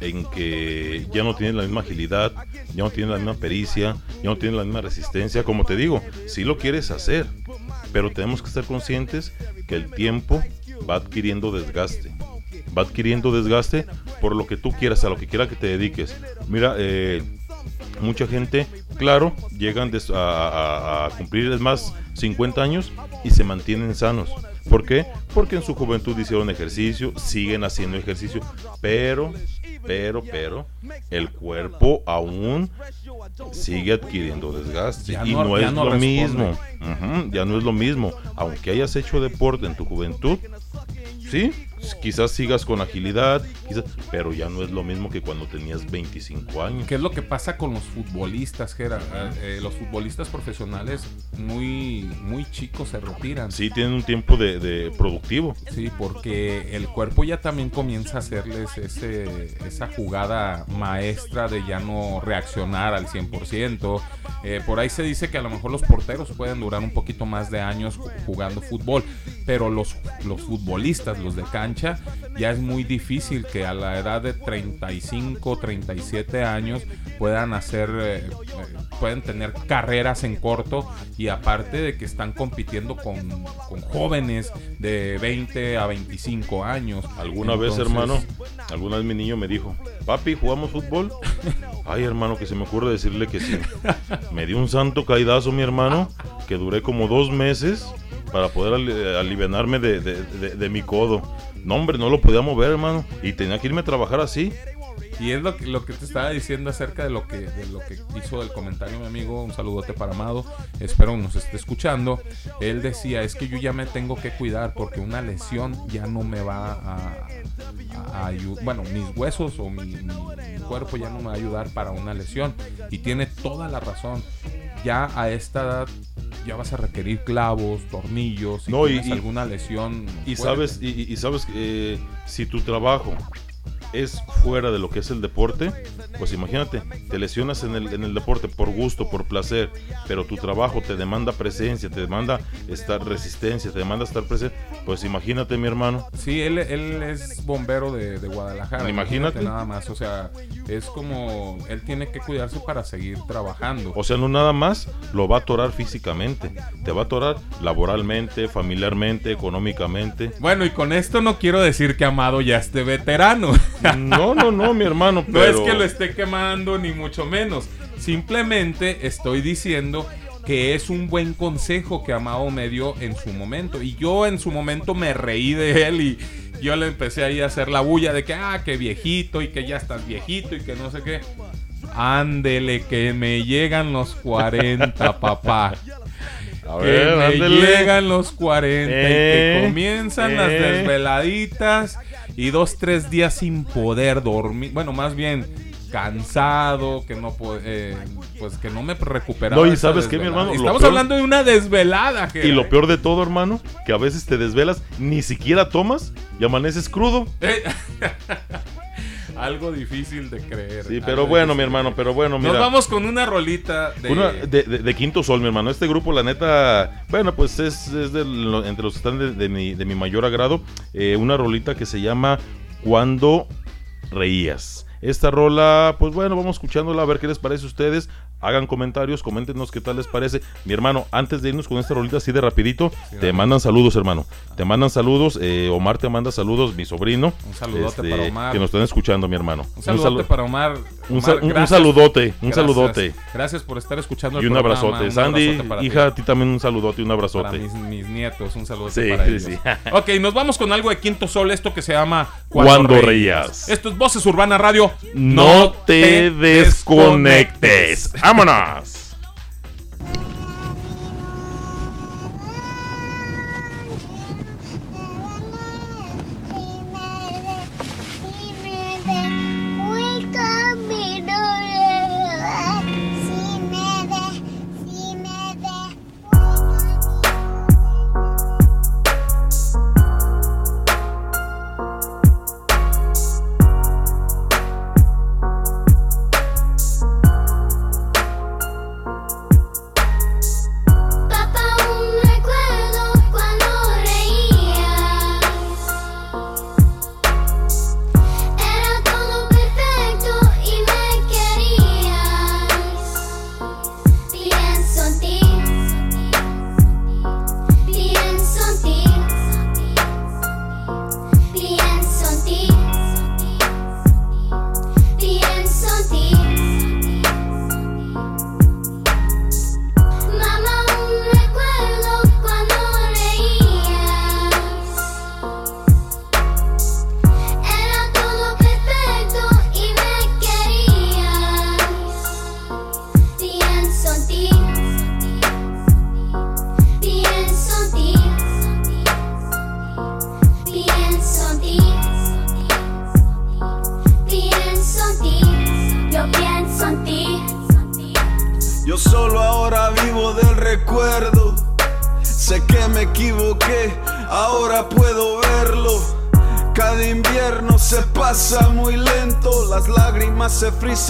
en que ya no tienes la misma agilidad, ya no tienes la misma pericia, ya no tienes la misma resistencia. Como te digo, sí lo quieres hacer, pero tenemos que estar conscientes que el tiempo va adquiriendo desgaste. Va adquiriendo desgaste por lo que tú quieras, a lo que quiera que te dediques. Mira, eh, mucha gente, claro, llegan a, a- a cumplir es más 50 años y se mantienen sanos. ¿Por qué? Porque en su juventud hicieron ejercicio, siguen haciendo ejercicio, pero, pero, pero, el cuerpo aún sigue adquiriendo desgaste y no- es no lo responde. mismo. Ya no es lo mismo. Aunque hayas hecho deporte en tu juventud, sí, quizás sigas con agilidad, quizás, pero ya no es lo mismo que cuando tenías 25 años. ¿Qué es lo que pasa con los futbolistas, Gera? Eh, eh, los futbolistas profesionales muy, muy chicos se retiran. Sí, tienen un tiempo de, de productivo. Sí, porque el cuerpo ya también comienza a hacerles ese, esa jugada maestra de ya no reaccionar al 100%. Eh, por ahí se dice que a lo mejor los porteros pueden durar un poquito más de años ju- jugando fútbol, pero los, los futbolistas, los de cancha, ya es muy difícil que a la edad de 35, 37 años puedan hacer, eh, eh, pueden tener carreras en corto y aparte de que están compitiendo con, con jóvenes de 20 a 25 años. Alguna vez, Entonces, hermano, alguna vez mi niño me dijo, papi, ¿jugamos fútbol? Ay, hermano, que se me ocurre decirle que sí. Me dio un santo caidazo, mi hermano, que duré como dos meses para poder ali- alivianarme de, de- de- de mi codo. No, hombre, no lo podía mover, hermano. Y tenía que irme a trabajar así. Y es lo que, lo que te estaba diciendo acerca de lo que de lo que hizo el comentario mi amigo. Un saludote para Amado. Espero nos esté escuchando. Él decía, es que yo ya me tengo que cuidar porque una lesión ya no me va a, ayudar. Bueno, mis huesos o mi, mi- mi cuerpo ya no me va a ayudar para una lesión. Y tiene toda la razón. Ya a esta edad ya vas a requerir clavos, tornillos, si No, tienes y- alguna lesión. Y fuerte. sabes, y, sabes que eh, si tu trabajo es fuera de lo que es el deporte, pues imagínate, te lesionas en el, en el deporte por gusto, por placer, pero tu trabajo te demanda presencia, te demanda estar resistencia, te demanda estar presente, pues imagínate mi hermano. Sí, él, él es bombero de, de Guadalajara. Imagínate. Nada más, o sea, es como él tiene que cuidarse para seguir trabajando. O sea, no nada más lo va a atorar físicamente, te va a atorar laboralmente, familiarmente, económicamente. Bueno, y con esto no quiero decir que Amado ya esté veterano. No, no, no, mi hermano, No es pero- que lo esté quemando, ni mucho menos. Simplemente estoy diciendo que es un buen consejo que Amado me dio en su momento. Y yo en su momento me reí de él y yo le empecé ahí a hacer la bulla de que, ah, que viejito y que ya estás viejito y que no sé qué. Ándele, que me llegan los 40, papá. A que ver, me ándele. llegan los 40 y que Eh, comienzan las eh. desveladitas y dos, tres días sin poder dormir. Bueno, más bien cansado, que no eh, pues que no me recuperaba. No, y ¿sabes qué, mi hermano? Estamos peor- hablando de una desvelada. Y lo peor de todo, hermano, que a veces te desvelas, ni siquiera tomas y amaneces crudo. Eh, Algo difícil de creer. Sí, pero bueno, mi hermano, pero bueno, Nos mira. vamos con una rolita de... Una de, de- de Quinto Sol, mi hermano. Este grupo, la neta, bueno, pues es, es entre los que están de, de mi, de mi mayor agrado. Eh, una rolita que se llama Cuando Reías. Esta rola, pues bueno, vamos escuchándola a ver qué les parece a ustedes. Hagan comentarios, coméntenos qué tal les parece. Mi hermano, antes de irnos con esta rolita así de rapidito, te mandan saludos, hermano. Te mandan saludos. eh, Omar te manda saludos, mi sobrino. este, Un saludote para Omar. Que nos están escuchando, mi hermano. Un saludote salu- para Omar. Un, Omar, sal- un- un gracias. saludote, un Gracias. saludote. Gracias por estar escuchando el Y un programa, abrazote. un Sandy, abrazote para ti. hija, a ti también un saludote y un Para abrazote. mis, mis nietos, un saludo Sí, para sí, ellos. sí. ok, nos vamos con algo de Quinto Sol, esto que se llama Cuando reías. Esto es Voces Urbana Radio. No te desconectes. ¡Vámonos!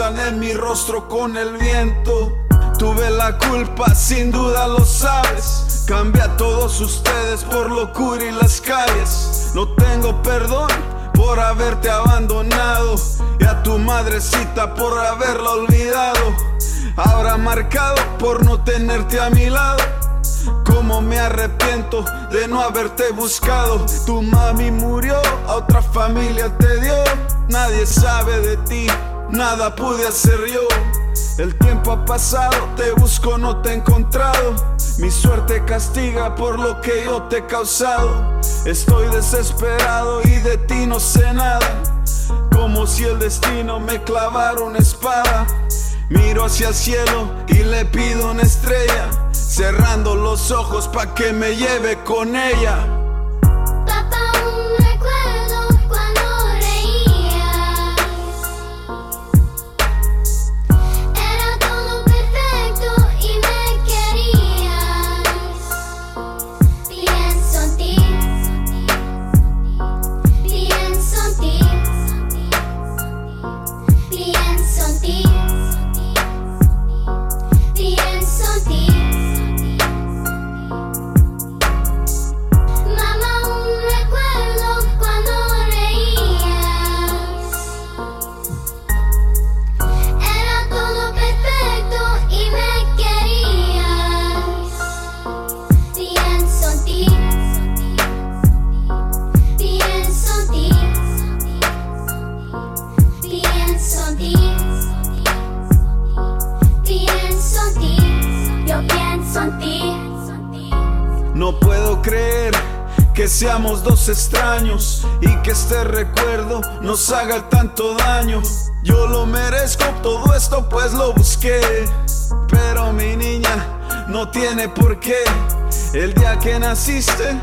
En mi rostro con el viento. Tuve la culpa, sin duda lo sabes. Cambia a todos ustedes por locura y las calles. No tengo perdón por haberte abandonado y a tu madrecita por haberla olvidado. Ahora marcado por no tenerte a mi lado. Como me arrepiento de no haberte buscado. Tu mami murió, a otra familia te dio. Nadie sabe de ti, nada pude hacer yo. El tiempo ha pasado, te busco, no te he encontrado. Mi suerte castiga por lo que yo te he causado. Estoy desesperado y de ti no sé nada. Como si el destino me clavara una espada. Miro hacia el cielo y le pido una estrella. Cerrando los ojos pa' que me lleve con ella. Que seamos dos extraños y que este recuerdo nos haga tanto daño. Yo lo merezco todo esto pues lo busqué, pero mi niña no tiene por qué. El día que naciste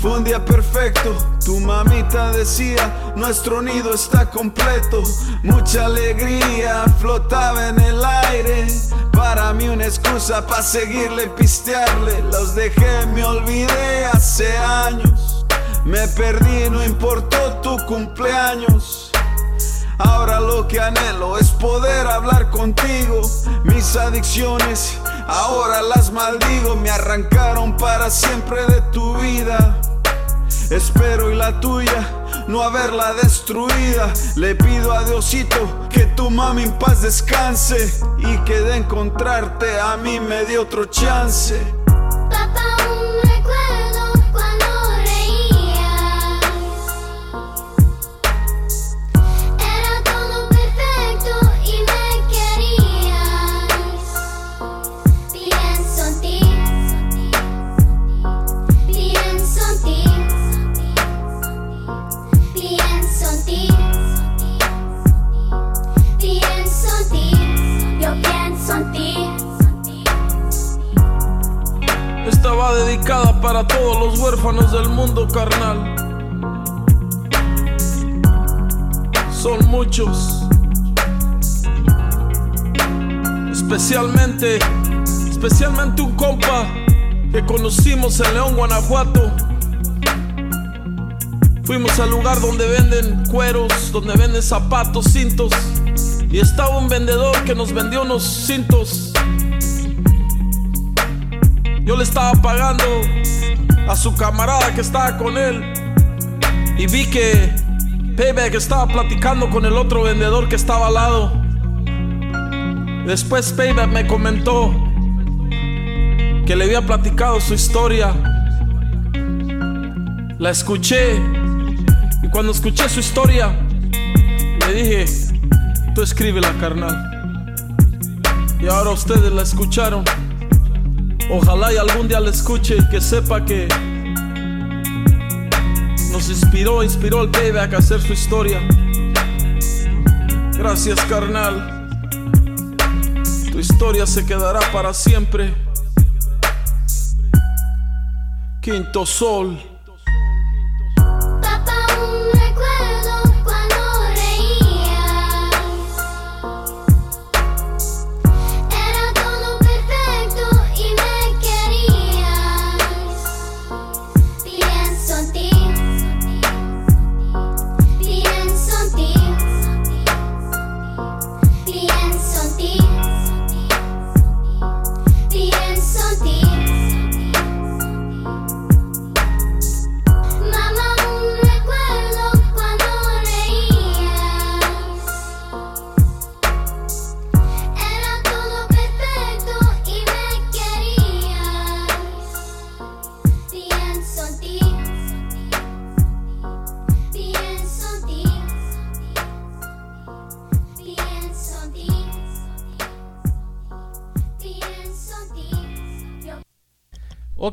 fue un día perfecto. Tu mamita decía, nuestro nido está completo. Mucha alegría flotaba en el aire. Para mí una excusa para seguirle y pistearle. Los dejé, me olvidé hace años. Me perdí, no importó tu cumpleaños. Ahora lo que anhelo es poder hablar contigo. Mis adicciones ahora las maldigo. Me arrancaron para siempre de tu vida. Espero y la tuya no haberla destruida. Le pido a Diosito que tu mami en paz descanse y que de encontrarte a mí me dio otro chance. Especialmente un compa que conocimos en León, Guanajuato. Fuimos al lugar donde venden cueros, donde venden zapatos, cintos. Y estaba un vendedor que nos vendió unos cintos yo le estaba pagando a su camarada que estaba con él. Y vi que Payback estaba platicando con el otro vendedor que estaba al lado. Después Payback me comentó que le había platicado su historia. La escuché. Y cuando escuché su historia, le dije, tú escríbela, carnal. Y ahora ustedes la escucharon. Ojalá y algún día la escuche y que sepa que nos inspiró, inspiró el payback a hacer su historia. Gracias, carnal. Tu historia se quedará para siempre. Quinto Sol.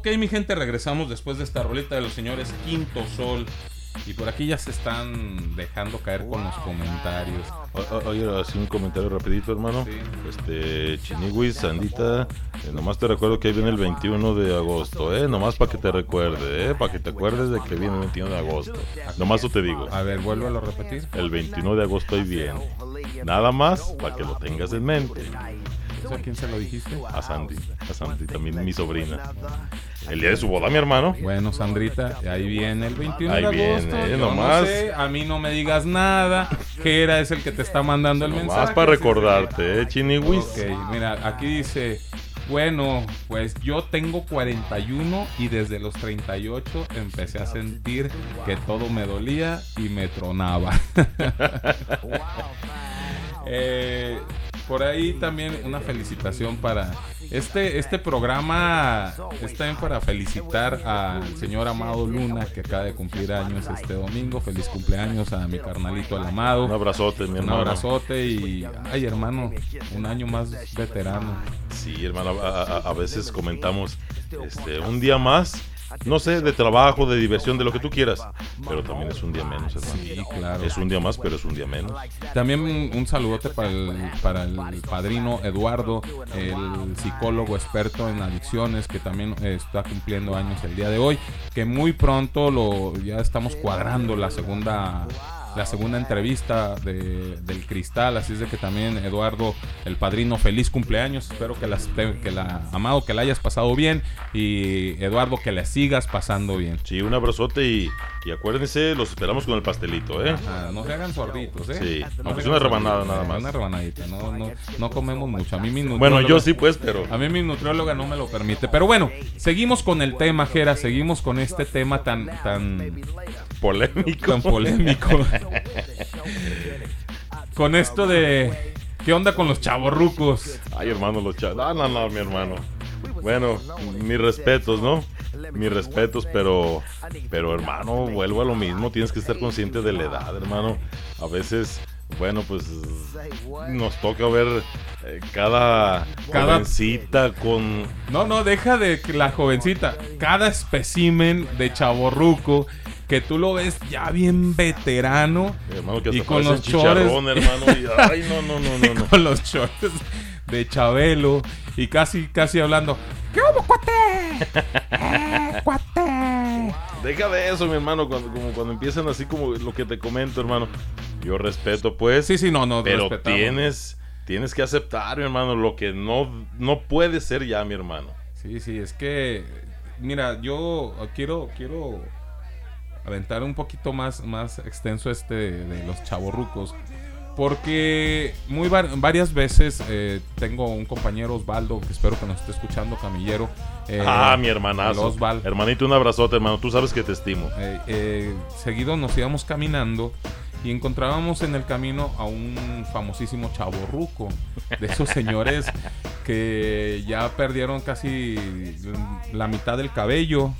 Ok, mi gente, regresamos después de esta roleta de los señores Quinto Sol. Y por aquí ya se están dejando caer con los comentarios. O- Oye, así un comentario rapidito, hermano. Este, Chiniwis, Sandita, eh, nomás te recuerdo que ahí viene el 21 de agosto, ¿eh? Nomás para que te recuerde, ¿eh? Para que te acuerdes de que viene el 21 de agosto. Nomás eso te digo. A ver, vuélvelo a repetir. El 21 de agosto ahí viene. Nada más para que lo tengas en mente. ¿Eso a quién se lo dijiste? A Sandy, a Sandy, también mi sobrina. El día de su boda, mi hermano. Bueno, Sandrita, ahí viene el 21 Ahí de agosto. viene, Yo nomás. No sé, a mí no me digas nada. Gera es el que te está mandando el mensaje. Más para recordarte, ¿eh, Chiniwis? Ok, mira, aquí dice, bueno, pues yo tengo 41 y desde los 38 empecé a sentir que todo me dolía y me tronaba. Eh, por ahí también una felicitación para este este programa es también para felicitar al señor Amado Luna que acaba de cumplir años este domingo. Feliz cumpleaños a mi carnalito el Amado. Un abrazote, mi un hermano. abrazote y ay hermano un año más veterano. Sí, hermano, a, a- a veces comentamos este, un día más, no sé, de trabajo, de diversión, de lo que tú quieras, pero también es un día menos, hermano. Sí, claro. Es un día más, pero es un día menos. También un, saludote para el, para el padrino Eduardo, el psicólogo experto en adicciones, que también está cumpliendo años el día de hoy, que muy pronto lo ya estamos cuadrando la segunda la segunda entrevista de- del Cristal, así es de que también Eduardo, el padrino, feliz cumpleaños, espero que, las, que la, Amado, que la hayas pasado bien y Eduardo, que la sigas pasando bien. Sí, un abrazote y, y acuérdense, los esperamos con el pastelito, ¿eh? No se hagan sorditos, ¿eh? Sí, No aunque se es una rebanada nada más. Una rebanadita, no, no, no comemos mucho. A mí mi Bueno, nutrióloga- yo sí, pues, pero- A mí mi nutrióloga no me lo permite. Pero bueno, seguimos con el tema, Jera. Seguimos con este tema tan... tan Polémico. Tan polémico. con esto de... ¿Qué onda con los chavorrucos? Ay, hermano, los chavos. No, no, no, mi hermano. Bueno, mis respetos, ¿no? Mis respetos, pero, pero hermano, vuelvo a lo mismo. Tienes que estar consciente de la edad, hermano. A veces, bueno, pues nos toca ver eh, cada, Cada- jovencita con No, no, deja de que la jovencita. Cada espécimen de chavorruco que tú lo ves ya bien veterano hermano que y con los chores hermano. y- ay, no, no, no, no, no. con los shorts de Chabelo y casi casi hablando ¿Qué hubo, cuate? Eh, cuate. Deja de eso, mi hermano, cuando, como cuando empiezan así como lo que te comento, hermano. Yo respeto, pues. Sí, sí, no, no, Pero respetamos. tienes, tienes que aceptar, mi hermano, lo que no, no puede ser ya, mi hermano. Sí, sí, es que mira, yo quiero quiero aventar un poquito más más extenso este de los chavorrucos porque muy var- varias veces eh, tengo un compañero Osvaldo que espero que nos esté escuchando Camillero eh, ah, mi hermanazo. Osval. Hermanito, un abrazote, hermano. Tú sabes que te estimo. Eh, eh, seguido nos íbamos caminando y encontrábamos en el camino a un famosísimo chaborruco de esos señores que ya perdieron casi la mitad del cabello.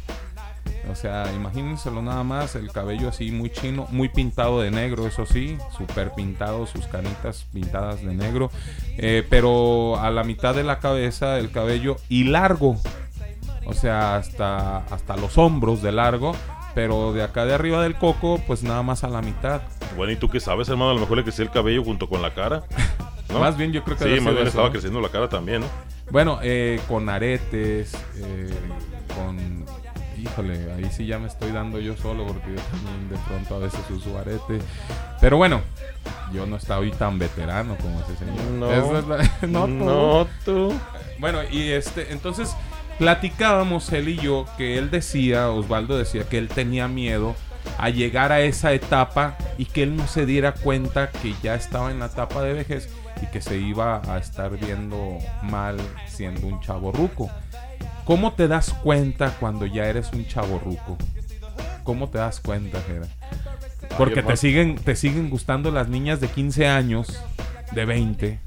O sea, imagínenselo nada más, el cabello así muy chino, muy pintado de negro, eso sí, súper pintado, sus canitas pintadas de negro, eh, pero a la mitad de la cabeza el cabello y largo, o sea, hasta, hasta los hombros de largo, pero de acá de arriba del coco, pues nada más a la mitad. Bueno, ¿y tú qué sabes, hermano? A lo mejor le creció el cabello junto con la cara. ¿no? Más bien yo creo que Sí, más bien estaba creciendo la cara también, ¿no? Bueno, eh, con aretes, eh, con... Híjole, ahí sí ya me estoy dando yo solo porque yo también de pronto a veces uso arete. Pero bueno, yo no estoy tan veterano como ese señor. No. Esa es la- no, tú. No, tú. Bueno, y este, entonces platicábamos él y yo que él decía, Osvaldo decía que él tenía miedo a llegar a esa etapa y que él no se diera cuenta que ya estaba en la etapa de vejez y que se iba a estar viendo mal siendo un chavo ruco. ¿Cómo te das cuenta cuando ya eres un chavo ruco? ¿Cómo te das cuenta, Jera? Porque te siguen, te siguen gustando las niñas de 15 años, de 20.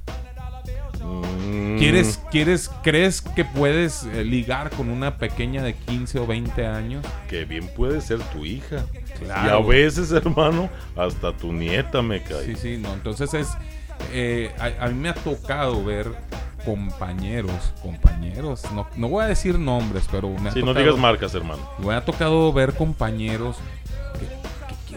Mm. ¿Quieres, quieres, crees que puedes eh, ligar con una pequeña de 15 o 20 años? Que bien puede ser tu hija. Claro. Y a veces, hermano, hasta tu nieta me cae. Sí, sí, no. Entonces es. Eh, a, a mí me ha tocado ver compañeros, compañeros, no, no voy a decir nombres, pero me ha Sí, no digas marcas, hermano. Me ha tocado ver compañeros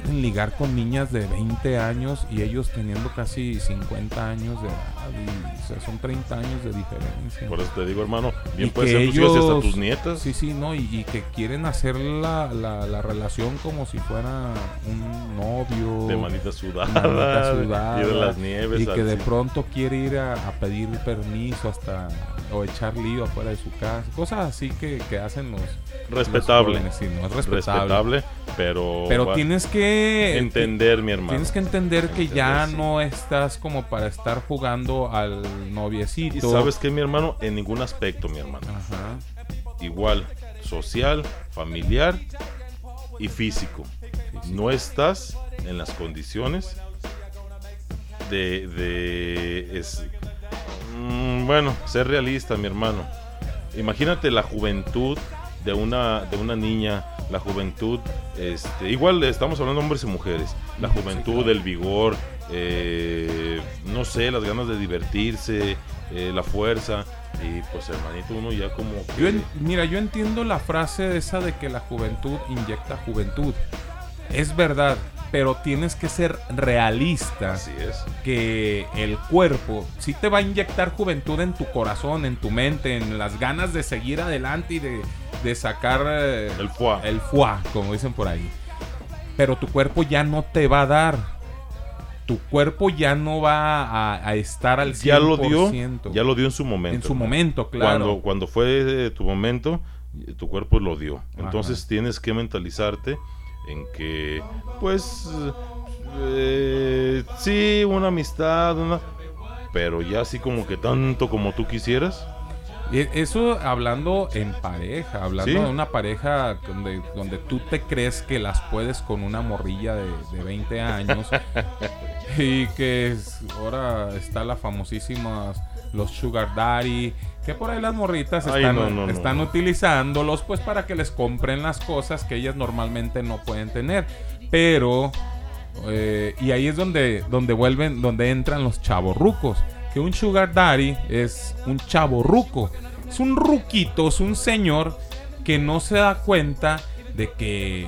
quieren ligar con niñas de 20 años y ellos teniendo casi 50 años de edad, y, o sea, son 30 años de diferencia. Por eso te digo, hermano, bien Y puede que ser tus hijas y hasta ellos- tus nietas. Sí, sí, no, y, y que quieren hacer la, la, la relación como si fuera un novio. De manita sudada, manita de- sudada, ir a las nieves, Y que de pronto quiere ir a, a pedir permiso hasta. O echar lío afuera de su casa. Cosas así que, que hacen los. Respetable. los jóvenes, sí, no, es respetable. pero. Pero tienes que. Entender, mi hermano. Tienes que entender que ya sí. no estás como para estar jugando al noviecito. Y sabes que, mi hermano, en ningún aspecto, mi hermano. Igual, social, familiar y físico. No estás en las condiciones de, de es- mm, bueno, ser realista, mi hermano. Imagínate la juventud de una, de una niña, la juventud, este, igual estamos hablando de hombres y mujeres, la juventud, el vigor, eh, no sé, las ganas de divertirse, eh, la fuerza, y pues hermanito, uno ya como... que- Yo en- mira, yo entiendo la frase esa de que la juventud inyecta juventud. Es verdad, pero tienes que ser realista. Así es. Que el cuerpo sí te va a inyectar juventud en tu corazón, en tu mente, en las ganas de seguir adelante y de, de sacar eh, el foie. el foie, como dicen por ahí. Pero tu cuerpo ya no te va a dar. Tu cuerpo ya no va a, a estar al 100%. ya lo dio ya lo dio en su momento En su momento, claro. cuando cuando fue eh, tu momento tu cuerpo lo dio entonces tienes que mentalizarte en que pues eh, sí una amistad una pero ya así como que tanto como tú quisieras Eso hablando en pareja, hablando Sí. de una pareja donde, donde tú te crees que las puedes con una morrilla de, de 20 años y que es- ahora está la famosísima los sugar daddy, que por ahí las morritas Ay, están, no, no, no. están utilizándolos pues para que les compren las cosas que ellas normalmente no pueden tener. Pero, eh, y ahí es donde, donde vuelven, donde entran los chavorrucos. Que un sugar daddy es un chavorruco. Es un ruquito, es un señor que no se da cuenta de que...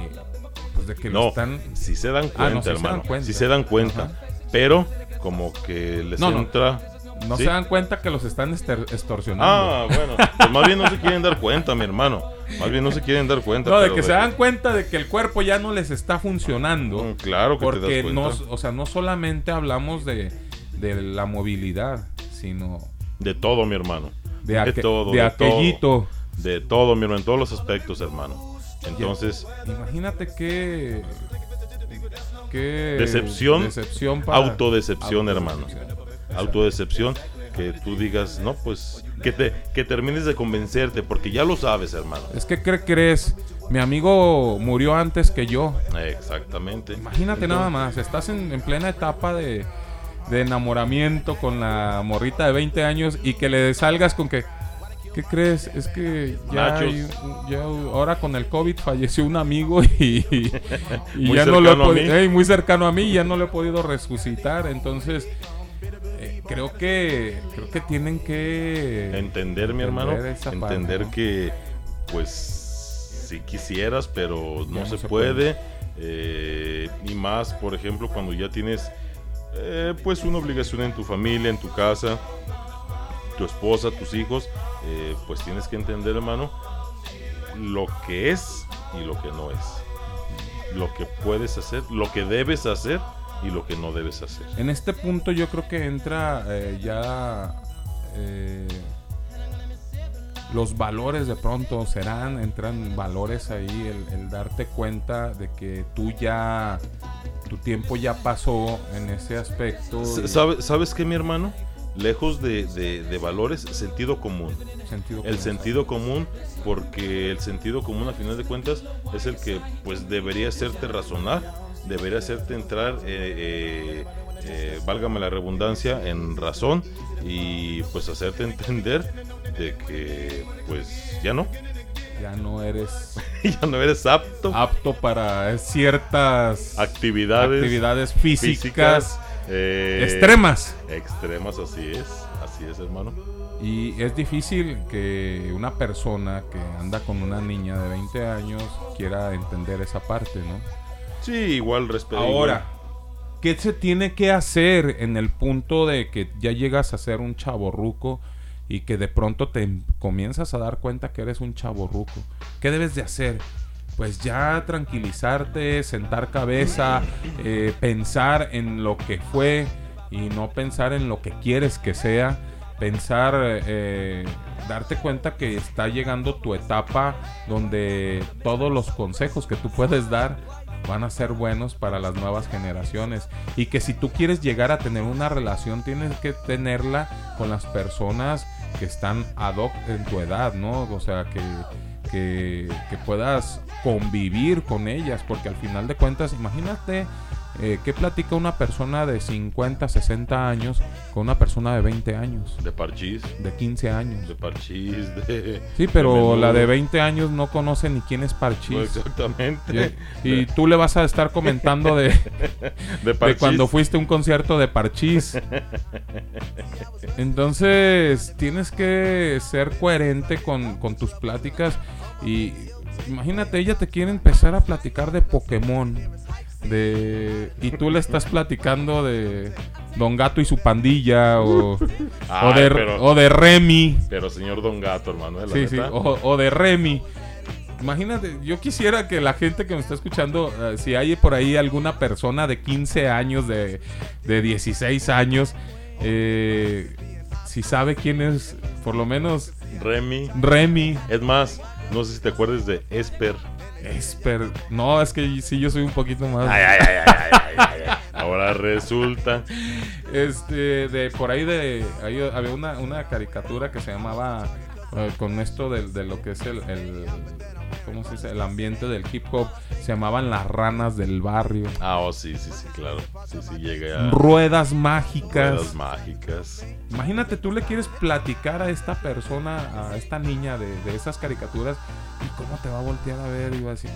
Pues de que lo no están... si se dan Ah, cuenta no, sí se hermano dan cuenta. si se dan cuenta pero como que les entra No ¿sí? se dan cuenta que los están extorsionando. Ah, bueno, pues más bien no se quieren dar cuenta, mi hermano. Más bien no se quieren dar cuenta. No, de que se dan cuenta de que el cuerpo ya no les está funcionando. Mm, claro que te das Porque no, o sea, no solamente hablamos de, de la movilidad, sino De todo, mi hermano. De aque- todo. de aquellito. todo. De todo, mi hermano, en todos los aspectos, hermano. Entonces, imagínate qué qué decepción, decepción para- autodecepción, hermano. Autodecepción que tú digas, no, pues, que te que termines de convencerte, porque ya lo sabes, hermano. Es que ¿qué crees? Mi amigo murió antes que yo. Exactamente. Imagínate nada más, estás en, en plena etapa de, de enamoramiento con la morrita de 20 años y que le salgas con que, ¿qué crees? Es que ya, Nachos. hay- ya ahora con el COVID falleció un amigo y, y Muy ya no lo he cercano a podi- mí. ey, muy cercano a mí y ya no lo he podido resucitar. Entonces, eh, creo que creo que tienen que entender, mi hermano, entender que, pues, si quisieras, pero no, no se, se puede. puede. eh, y más, por ejemplo, cuando ya tienes, eh, pues, una obligación en tu familia, en tu casa, tu esposa, tus hijos, pues tienes que entender, hermano, lo que es y lo que no es. Lo que puedes hacer, lo que debes hacer y lo que no debes hacer. En este punto yo creo que entra eh, ya eh, los valores de pronto serán, entran valores ahí, el, el darte cuenta de que tú ya, tu tiempo ya pasó en ese aspecto. y- ¿Sabe- ¿Sabes qué, mi hermano? Lejos de, de- de valores, sentido común. Sentido el común. sentido común, porque el sentido común, a final de cuentas, es el que pues debería hacerte razonar, debería hacerte entrar, eh, eh, eh, válgame la redundancia, en razón y pues hacerte entender de que pues ya no. Ya no eres ya no eres apto. apto para ciertas actividades, actividades físicas, eh, extremas. Extremas, así es. Así Así es, hermano. Y es difícil que una persona que anda con una niña de 20 años quiera entender esa parte, ¿no? Sí, igual respeto. Ahora, ¿qué se tiene que hacer en el punto de que ya llegas a ser un chaborruco y que de pronto te comienzas a dar cuenta que eres un chaborruco? ¿Qué debes de hacer? Pues ya tranquilizarte, sentar cabeza, eh, pensar en lo que fue y no pensar en lo que quieres que sea. Pensar, eh, darte cuenta que está llegando tu etapa donde todos los consejos que tú puedes dar van a ser buenos para las nuevas generaciones y que si tú quieres llegar a tener una relación tienes que tenerla con las personas que están ad hoc en tu edad, ¿no? O sea, que, que, que puedas convivir con ellas, porque al final de cuentas, imagínate eh, qué platica una persona de 50, 60 años con una persona de 20 años. De parchís. De 15 años. De parchís, de... Sí, pero la de 20 años no conoce ni quién es Parchís. Pues exactamente. Y, y tú le vas a estar comentando de, de, Parchís. cuando fuiste a un concierto de Parchís. Entonces, tienes que ser coherente con, con tus pláticas. Y imagínate, ella te quiere empezar a platicar de Pokémon. De, y tú le estás platicando de Don Gato y su pandilla o, o, de, pero- o de Remy. Pero señor Don Gato, hermano. La Sí, sí, o de Remy. Imagínate, yo quisiera que la gente que me está escuchando, eh, si hay por ahí alguna persona de 15 años, de, de 16 años, eh, si sabe quién es, por lo menos Remy. Remy. Es más, no sé si te acuerdas de Esper. Esper. No, es que sí, yo soy un poquito más. Ay, ay, ay, ay, ay, ay, ay. Ahora resulta. Este, de por ahí de. ahí había una, una caricatura que se llamaba. eh, con esto de, de lo que es el, el- ¿Cómo se dice? El ambiente del hip hop. Se llamaban las ranas del barrio. Ah, oh, sí, sí, sí, claro. Sí, sí, llegué a. Ruedas mágicas. Ruedas mágicas. Imagínate, tú le quieres platicar a esta persona, a esta niña de, de esas caricaturas, y cómo te va a voltear a ver y va a decir,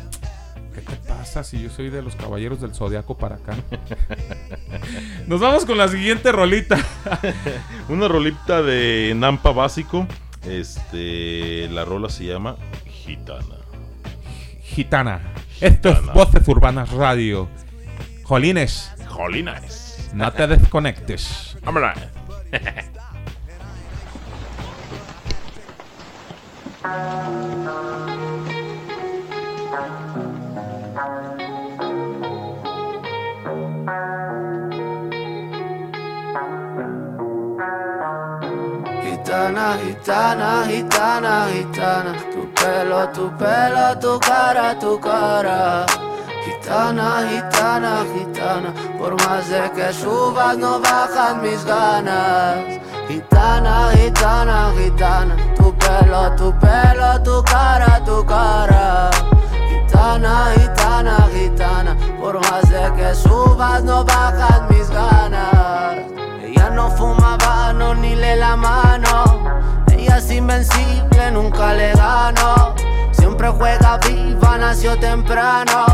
¿qué te pasa si yo soy de los caballeros del zodiaco para acá? Nos vamos con la siguiente rolita. Una rolita de Nampa básico. Este. La rola se llama Gitana. Gitana. Esto es Voces Urbanas Radio. Jolines. Jolines. No te desconectes. Vámonos. Gitana, gitana, gitana, gitana, pelo, tu pelo, tu cara, tu cara. Gitana, gitana, gitana, por más de que subas no bajan mis ganas. Gitana, gitana, gitana, tu pelo, tu pelo, tu cara, tu cara. Gitana, gitana, gitana, por más de que subas no bajan mis ganas. Ella no fuma vano ni le la mano. Es invencible, nunca le gano. Siempre juega viva, nació temprano.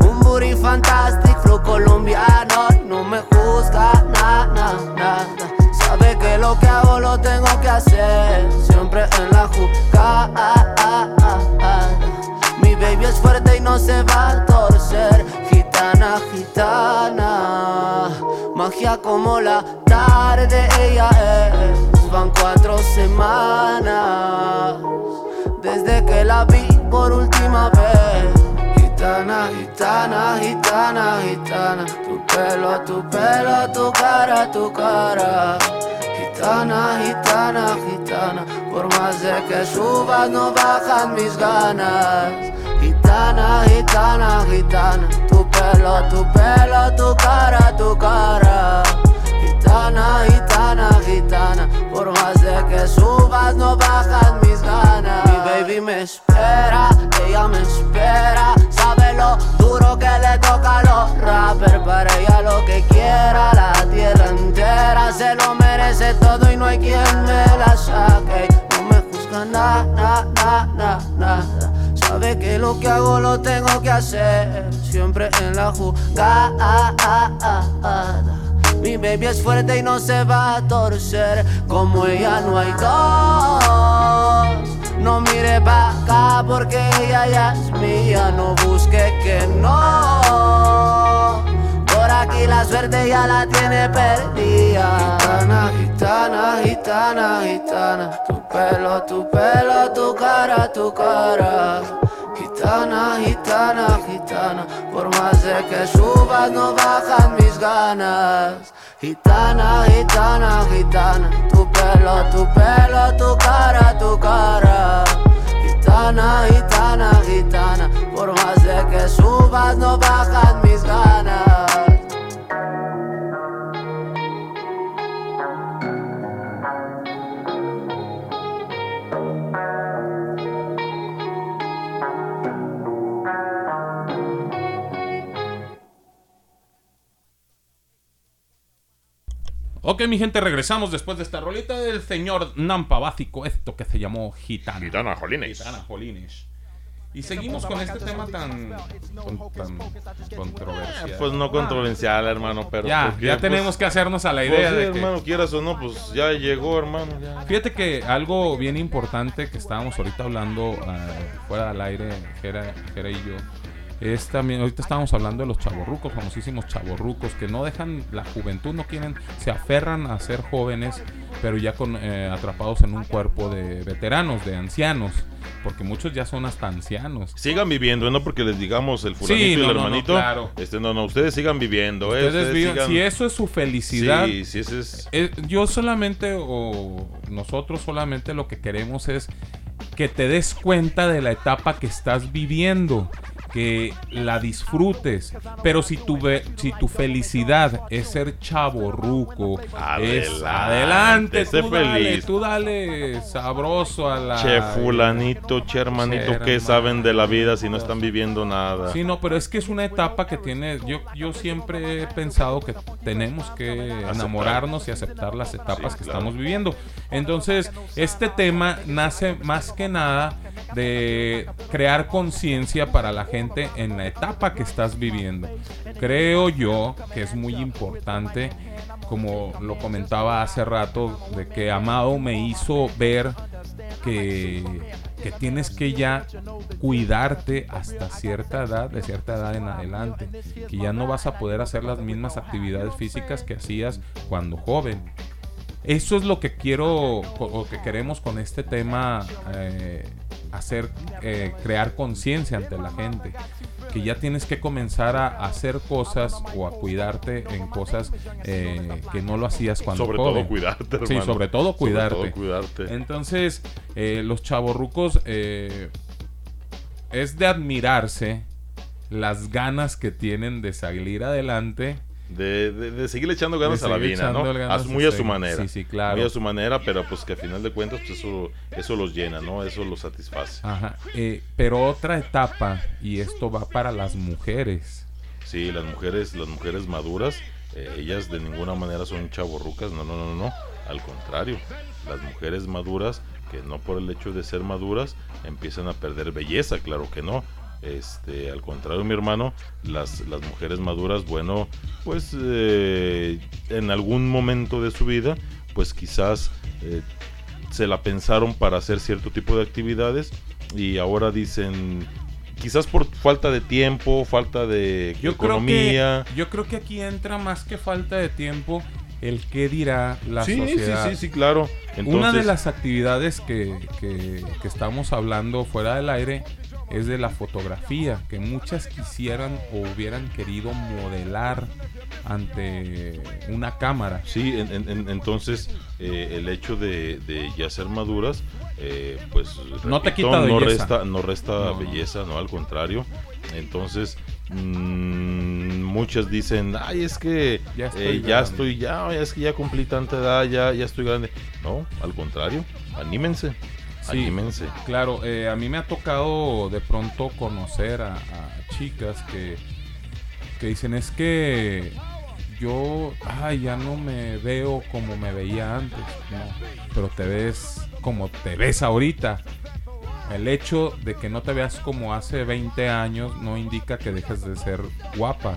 Un booty fantastic, flow colombiano. No me juzga, na, na, na. Sabe que lo que hago lo tengo que hacer. Siempre en la jugada. Mi baby es fuerte y no se va a torcer. Gitana, gitana. Magia como la tarde ella es. Van cuatro semanas. Desde que la vi por última vez. Gitana, gitana, gitana, gitana. Tu pelo, tu pelo, tu cara, tu cara. Gitana, gitana, gitana. Por más de que subas no bajan mis ganas. Gitana, gitana, gitana. Tu pelo, tu pelo, tu cara, tu cara. Gitana, gitana, gitana. Por más de que subas no bajan mis ganas. Mi baby me espera, ella me espera. Sabe lo duro que le toca a los rappers. Para ella lo que quiera, la tierra entera se lo merece todo y no hay quien me la saque. No me juzga nada, nada, nada, nada. Sabe que lo que hago lo tengo que hacer. Siempre en la jugada. Mi baby es fuerte y no se va a torcer. Como ella no hay dos. No mire pa' acá porque ella ya es mía. No busque que no. Por aquí la suerte ya la tiene perdida. Gitana, gitana, gitana, gitana. Tu pelo, tu pelo, tu cara, tu cara. Gitana, gitana, gitana. Por más de que subas, no bajan mis ganas. Gitana, gitana, gitana. Tu pelo, tu pelo, tu cara, tu cara. Gitana, gitana, gitana. Por más de que subas, no bajan mi gente, regresamos después de esta rolita del señor Nampa Básico, esto que se llamó Gitana. Gitana Jolines. Gitana Jolines. Y seguimos con este tema tan, con- tan controversial. Pues no controversial, hermano, pero. Ya, porque, ya pues, tenemos que hacernos a la idea pues, sí, de que- hermano, quieras o no, pues ya llegó, hermano. ya. Fíjate que algo bien importante que estábamos ahorita hablando ah, fuera del aire, Jera, Jera y yo, es también, ahorita estábamos hablando de los chavorrucos, famosísimos chavorrucos, que no dejan la juventud, no quieren, se aferran a ser jóvenes, pero ya con eh, atrapados en un cuerpo de veteranos, de ancianos, porque muchos ya son hasta ancianos. Sigan viviendo, no porque les digamos el fulanito Sí, y el no, no, hermanito. claro. Este, no, no, ustedes sigan viviendo, eh, Ustedes vivan- sigan- Si eso es su felicidad, Sí, sí, ese es. eh, yo solamente o nosotros solamente lo que queremos es que te des cuenta de la etapa que estás viviendo, que la disfrutes, pero si tu ve- si tu felicidad es ser chaborruco, es Adelante, adelante, sé tú dale, feliz. tú dale sabroso a la Che fulanito, che hermanito, Che, ¿qué saben de la vida si no están viviendo nada? Sí, no, pero es que es una etapa que tiene. Yo, yo siempre he pensado que tenemos que enamorarnos y aceptar las etapas que claro. estamos viviendo. Entonces, este tema nace más que nada de crear conciencia para la gente en la etapa que estás viviendo. Creo yo que es muy importante, como lo comentaba hace rato, de que Amado me hizo ver que, que tienes que ya cuidarte hasta cierta edad, de cierta edad en adelante, que ya no vas a poder hacer las mismas actividades físicas que hacías cuando joven. Eso es lo que quiero o que queremos con este tema eh, hacer, eh, crear conciencia ante la gente. Que ya tienes que comenzar a hacer cosas o a cuidarte en cosas eh, que no lo hacías cuando Sobre joven. todo cuidarte, Sí, sobre todo Sobre cuidarte. todo cuidarte. Entonces, eh, los chavorrucos eh, es de admirarse las ganas que tienen de salir adelante. De, de, de seguirle echando ganas a la seguir vida, ¿no? A muy a su seguir. manera. Sí, sí, claro. Muy a su manera, pero pues que a final de cuentas pues eso, eso los llena, ¿no? Eso los satisface. Ajá. eh, pero otra etapa, y esto va para las mujeres. Sí, las mujeres, las mujeres maduras, eh, ellas de ninguna manera son chavorrucas, no, no, no, no, al contrario, las mujeres maduras, que no por el hecho de ser maduras, empiezan a perder belleza, claro que no. Este, al contrario, mi hermano, las, las mujeres maduras, bueno, pues eh, en algún momento de su vida, pues quizás eh, se la pensaron para hacer cierto tipo de actividades y ahora dicen, quizás por falta de tiempo, falta de Yo economía. creo que yo creo que aquí entra más que falta de tiempo el qué dirá la Sí, sí, sociedad. sí, sí, claro. Una de Entonces- las actividades que, que- que estamos hablando fuera del aire es de la fotografía, que muchas quisieran o hubieran querido modelar ante una cámara. Sí, en- en- en- entonces eh, el hecho de, de ya ser maduras, eh, pues No te quita no belleza. resta, no resta No, belleza, no al contrario. Entonces mm, muchas dicen, ay, es que Ya ya estoy ya, grande". estoy ya, es que ya cumplí tanta edad, ya, ya estoy grande. No, al contrario, anímense, Sí, anímense. Claro, eh, a mí me ha tocado de pronto conocer a, a chicas que, que dicen es que yo ay, ya no me veo como me veía antes, no, pero te ves como te ves ahorita. El hecho de que no te veas como hace 20 años no indica que dejes de ser guapa.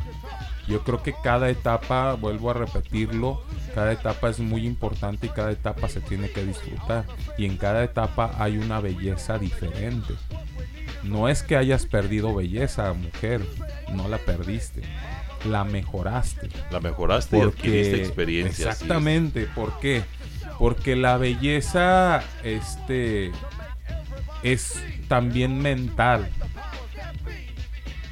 Yo creo que cada etapa, vuelvo a repetirlo, cada etapa es muy importante y cada etapa se tiene que disfrutar. Y en cada etapa hay una belleza diferente. No es que hayas perdido belleza, mujer, no la perdiste, la mejoraste. La mejoraste y adquiriste experiencia. Exactamente, ¿por qué? Porque la belleza este, es también mental.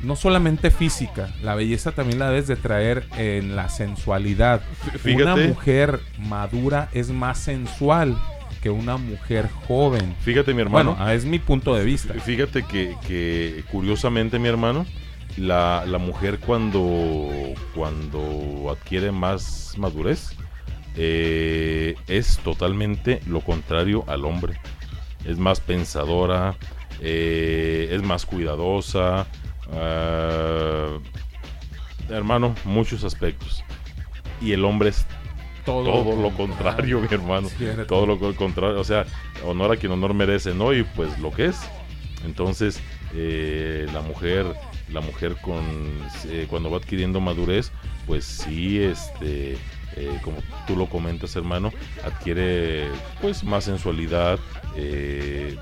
No solamente física, la belleza también la debes de traer en la sensualidad. Fíjate. Una mujer madura es más sensual que una mujer joven. Fíjate, mi hermano. Bueno, es mi punto de vista. Fíjate que, que curiosamente, mi hermano, la, la mujer cuando, cuando adquiere más madurez eh, es totalmente lo contrario al hombre. Es más pensadora, eh, es más cuidadosa. Ah, hermano, muchos aspectos. Y el hombre es Todo todo, lo contrario, mi hermano. Cierto. Todo lo co- contrario. O sea, honor a quien honor merece, ¿no? Y pues lo que es. Entonces, eh, la mujer, la mujer con eh, cuando va adquiriendo madurez, pues sí, este, eh, como tú lo comentas, hermano, adquiere pues más sensualidad. eh,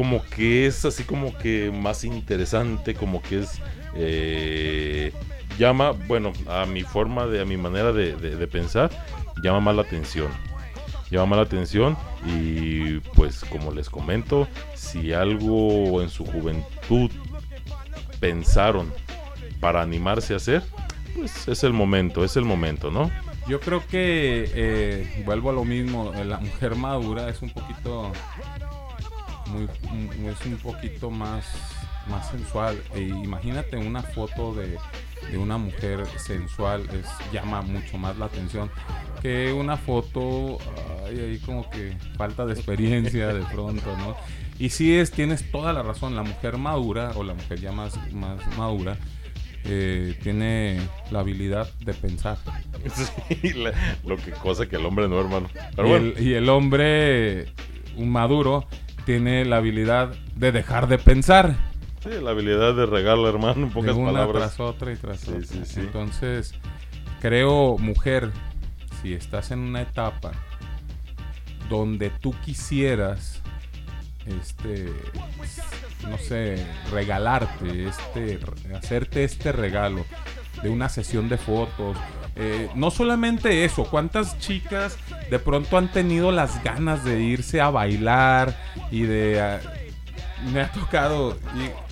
como que es así como que más interesante, como que es eh, llama, bueno, a mi forma de, a mi manera de, pensar, llama más la atención. Llama más la atención y pues como les comento, si algo en su juventud pensaron para animarse a hacer, pues es el momento, es el momento, ¿no? Yo creo que eh, vuelvo a lo mismo. La mujer madura es un poquito, muy, mm, es un poquito más, más sensual. E imagínate una foto de, de una mujer sensual es llama mucho más la atención que una foto ay, ahí como que falta de experiencia de pronto, ¿no? Y sí es, tienes toda la razón. La mujer madura o la mujer ya más, más madura eh, tiene la habilidad de pensar. Sí, la- lo que cosa que el hombre no, hermano. Pero y, bueno, el, y el hombre, un maduro, tiene la habilidad de dejar de pensar. sí, la habilidad de regarla, hermano, en pocas de una palabras. tras otra y tras Sí, otra. sí, sí. Entonces, creo, mujer, si estás en una etapa donde tú quisieras, este, no sé, regalarte, este, hacerte este regalo de una sesión de fotos. Eh, no solamente eso, ¿cuántas chicas de pronto han tenido las ganas de irse a bailar y de... ah, me ha tocado... y-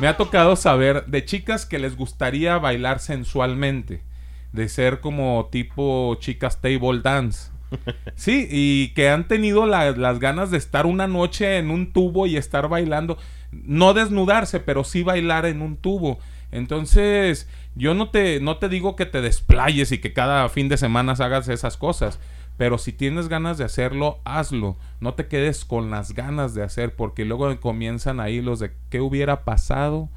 me ha tocado saber de chicas que les gustaría bailar sensualmente, de ser como tipo chicas table dance. Sí, y que han tenido la- las ganas de estar una noche en un tubo y estar bailando. No desnudarse, pero sí bailar en un tubo. Entonces, yo no te, no te digo que te desplayes y que cada fin de semana hagas esas cosas. Pero si tienes ganas de hacerlo, hazlo. No te quedes con las ganas de hacer, porque luego comienzan ahí los de qué hubiera pasado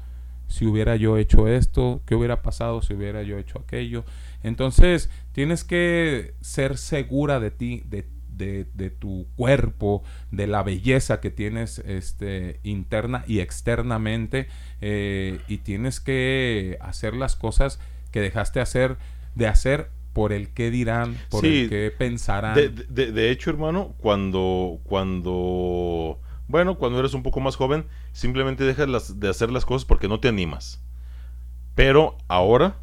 si hubiera yo hecho esto, qué hubiera pasado si hubiera yo hecho aquello. Entonces, tienes que ser segura de ti, de, de- de tu cuerpo, de la belleza que tienes este, interna y externamente, eh, y tienes que hacer las cosas que dejaste hacer, de hacer por el qué dirán, por Sí, el qué pensarán. De, de- de hecho, hermano, cuando, cuando, bueno, cuando eres un poco más joven, simplemente dejas las- de hacer las cosas porque no te animas. Pero ahora,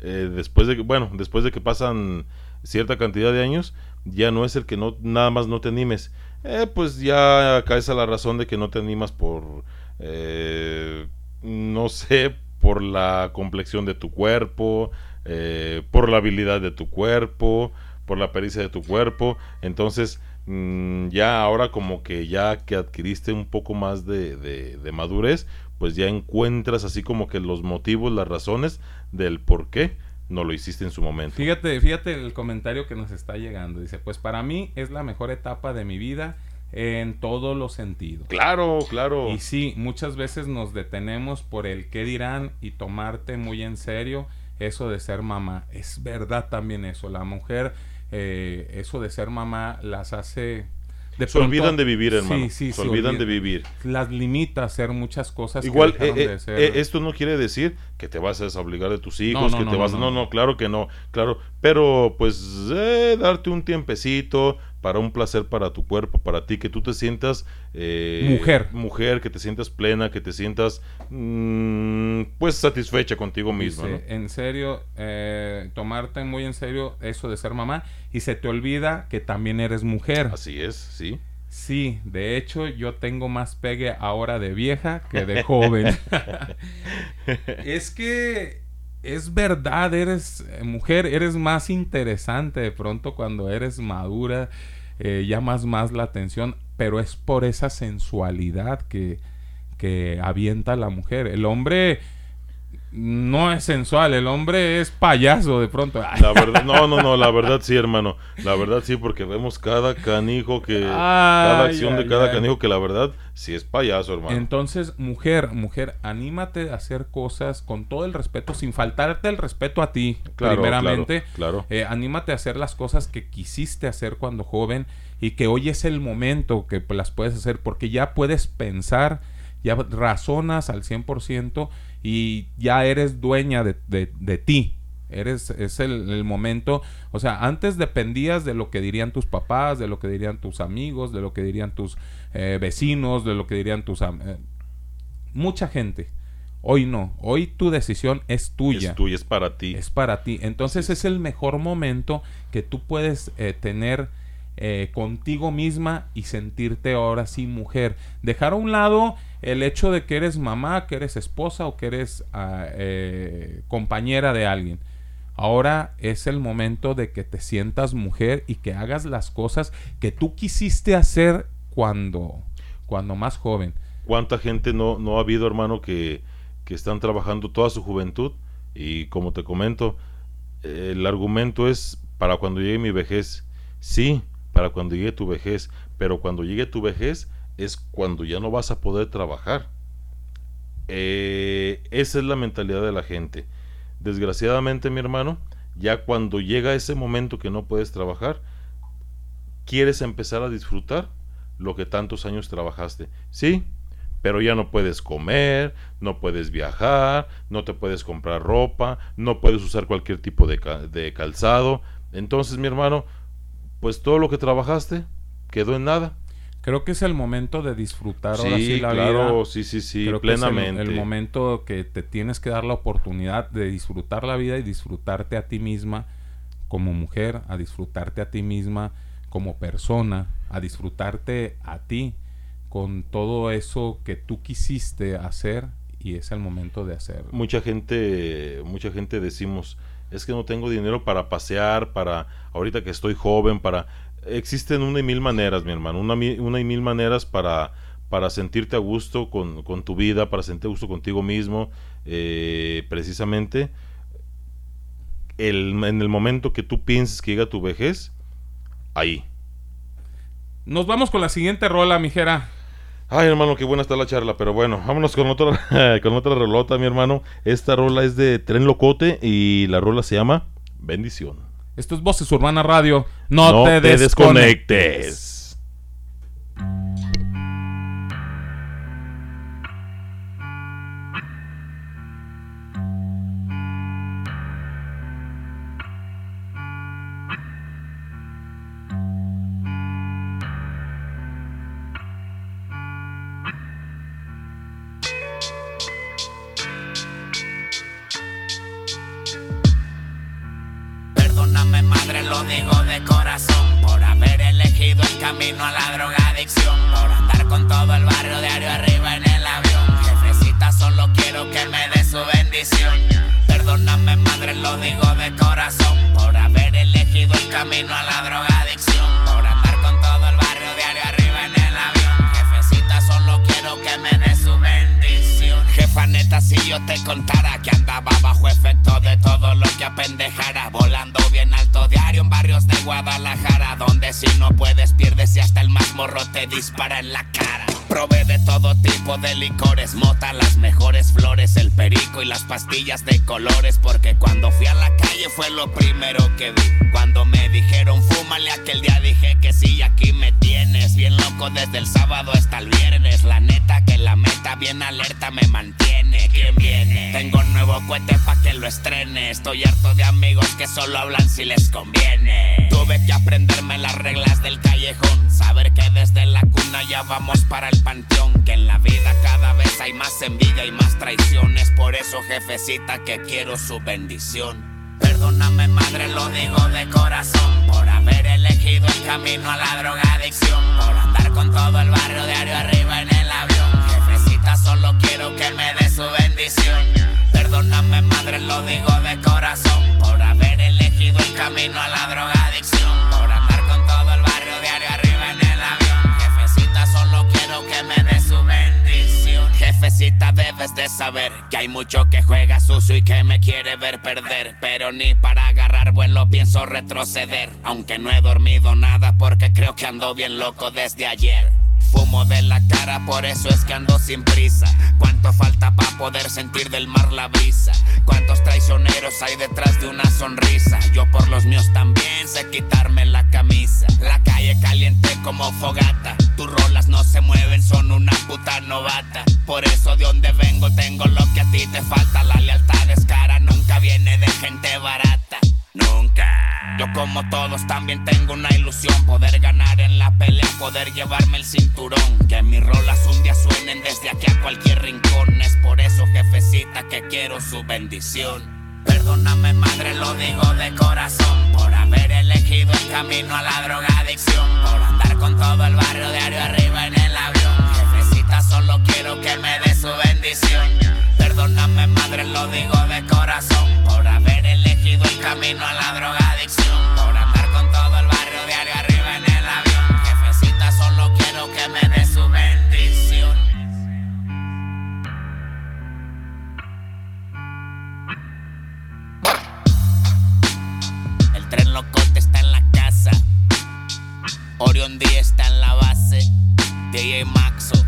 eh, después de que, bueno, después de que pasan cierta cantidad de años, ya no es el que no, nada más no te animes. Eh, pues ya caes a la razón de que no te animas por, eh, no sé, por la complexión de tu cuerpo, eh, por la habilidad de tu cuerpo, por la pericia de tu cuerpo. Entonces, mm, ya ahora como que ya que adquiriste un poco más de, de- de madurez, pues ya encuentras así como que los motivos, las razones del por qué no lo hiciste en su momento. Fíjate, fíjate el comentario que nos está llegando. Dice, pues para mí es la mejor etapa de mi vida en todos los sentidos. Claro, claro. Y sí, muchas veces nos detenemos por el qué dirán y tomarte muy en serio eso de ser mamá. Es verdad también eso. La mujer, eh, eso de ser mamá las hace de Se olvidan de vivir, hermano. Sí, sí, Se olvidan de vivir. Las limita a hacer muchas cosas. Igual, eh, de eh, eh, esto no quiere decir que te vas a desobligar de tus hijos, No, no, que no, te vas no. No, no, claro que no, claro. Pero, pues, eh, darte un tiempecito para un placer para tu cuerpo, para ti, que tú te sientas... eh, Mujer. Mujer, que te sientas plena, que te sientas, mm, pues, satisfecha contigo misma, Dice, En serio, eh, tomarte muy en serio eso de ser mamá y se te olvida que también eres mujer. Así es, sí. Sí, de hecho yo tengo más pegue ahora de vieja que de joven. es que es verdad, eres eh, mujer, eres más interesante de pronto cuando eres madura, eh, llamas más la atención, pero es por esa sensualidad que, que avienta la mujer. El hombre no es sensual, el hombre es payaso de pronto. La verdad, no, no, no, la verdad sí, hermano. La verdad sí, porque vemos cada canijo que. cada acción ay, de cada ay. canijo que la verdad sí es payaso, hermano. Entonces, mujer, mujer, anímate a hacer cosas con todo el respeto, sin faltarte el respeto a ti, Claro, primeramente. claro, claro. Eh, anímate a hacer las cosas que quisiste hacer cuando joven y que hoy es el momento que las puedes hacer porque ya puedes pensar, ya razonas al 100% y ya eres dueña de, de- de ti. Eres, es el, el momento, o sea, antes dependías de lo que dirían tus papás, de lo que dirían tus amigos, de lo que dirían tus eh, vecinos, de lo que dirían tus... eh, mucha gente. Hoy no, hoy tu decisión es tuya. Es tuya, es para ti. Es para ti. Entonces es el mejor momento que tú puedes eh, tener contigo misma y sentirte ahora sí mujer. Dejar a un lado el hecho de que eres mamá, que eres esposa o que eres ah, eh, compañera de alguien. Ahora es el momento de que te sientas mujer y que hagas las cosas que tú quisiste hacer cuando, cuando más joven. ¿Cuánta gente no, no ha habido, hermano, que, que están trabajando toda su juventud? Y como te comento, el argumento es para cuando llegue mi vejez. Sí, para cuando llegue tu vejez. Pero cuando llegue tu vejez es cuando ya no vas a poder trabajar. Eh, esa es la mentalidad de la gente. Desgraciadamente, mi hermano, ya cuando llega ese momento que no puedes trabajar, quieres empezar a disfrutar lo que tantos años trabajaste. Sí, pero ya no puedes comer, no puedes viajar, no te puedes comprar ropa, no puedes usar cualquier tipo de, de calzado. Entonces, mi hermano, pues todo lo que trabajaste quedó en nada. Creo que es el momento de disfrutar ahora Sí, sí la claro, vida. sí, sí, sí, Creo que es el- plenamente. el, momento que te tienes que dar la oportunidad de disfrutar la vida y disfrutarte a ti misma como mujer, a disfrutarte a ti misma como persona, a disfrutarte a ti con todo eso que tú quisiste hacer y es el momento de hacerlo. Mucha gente, mucha gente decimos, es que no tengo dinero para pasear, para ahorita que estoy joven, para existen una y mil maneras, mi hermano, una, una y mil maneras para para sentirte a gusto con, con tu vida, para sentirte a gusto contigo mismo, eh, precisamente el, en el momento que tú pienses que llega tu vejez, ahí. Nos vamos con la siguiente rola, mijera. Ay, hermano, qué buena está la charla, pero bueno, vámonos con otra, con otra rolota, mi hermano. Esta rola es de Tren Locote y la rola se llama Bendición. Esto es Voces Urbana Radio. No, te, desconectes. desconectes. Camino a la drogadicción. Por andar con todo el barrio diario arriba en el avión. Jefecita, solo quiero que me dé su bendición. Perdóname madre, lo digo de corazón. Por haber elegido el camino a la drogadicción bendición Jefa neta, si yo te contara que andaba bajo efecto de todo lo que apendejara Volando bien alto diario en barrios de Guadalajara Donde si no puedes pierdes y hasta el más morro te dispara en la cara Probé de todo tipo de licores, mota, las mejores flores, el perico y las pastillas de colores Porque cuando fui a la calle fue lo primero que vi. Cuando me dijeron fúmale aquel día dije que sí y aquí me tienes. Bien loco desde el sábado hasta el viernes. La neta que la meta bien alerta me mantiene. Tengo un nuevo cohete pa' que lo estrene. Estoy harto de amigos que solo hablan si les conviene. Tuve que aprenderme las reglas del callejón. Saber que desde la cuna ya vamos para el panteón. Que en la vida cada vez hay más envidia y más traiciones. Por eso, jefecita, que quiero su bendición. Perdóname madre, lo digo de corazón Por haber elegido el camino a la drogadicción Por andar con todo el barrio diario arriba en el avión Jefecita, solo quiero que me dé su bendición Perdóname madre, lo digo de corazón Por haber elegido el camino a la drogadicción Por andar con todo el barrio diario arriba en el avión Jefecita, solo quiero que me dé su bendición Jefecita, debes de saber que hay mucho que juega sucio y que me quiere ver perder. Pero ni para agarrar vuelo pienso retroceder. Aunque no he dormido nada porque creo que ando bien loco desde ayer. Fumo de la cara, por eso es que ando sin prisa. ¿Cuánto falta para poder sentir del mar la brisa? ¿Cuántos traicioneros hay detrás de una sonrisa? Yo por los míos también sé quitarme la camisa. La calle caliente como fogata. Tus rolas no se mueven, son una puta novata. Por eso de donde vengo tengo lo que a ti te falta. La lealtad es cara, nunca viene de gente barata. Nunca. Yo como todos también tengo una ilusión Poder ganar en la pelea, poder llevarme el cinturón. Que mis rolas un día suenen desde aquí a cualquier rincón. Es por eso jefecita que quiero su bendición. Perdóname madre, lo digo de corazón Por haber elegido el camino a la drogadicción Por andar con todo el barrio diario arriba en el avión. Jefecita, solo quiero que me dé su bendición. Perdóname madre, lo digo de corazón Por haber elegido el camino a la drogadicción. Por andar con todo el barrio diario arriba en el avión. Jefecita, solo quiero que me dé su bendición. El tren locote está en la casa. Orion D está en la base. DJ Maxo.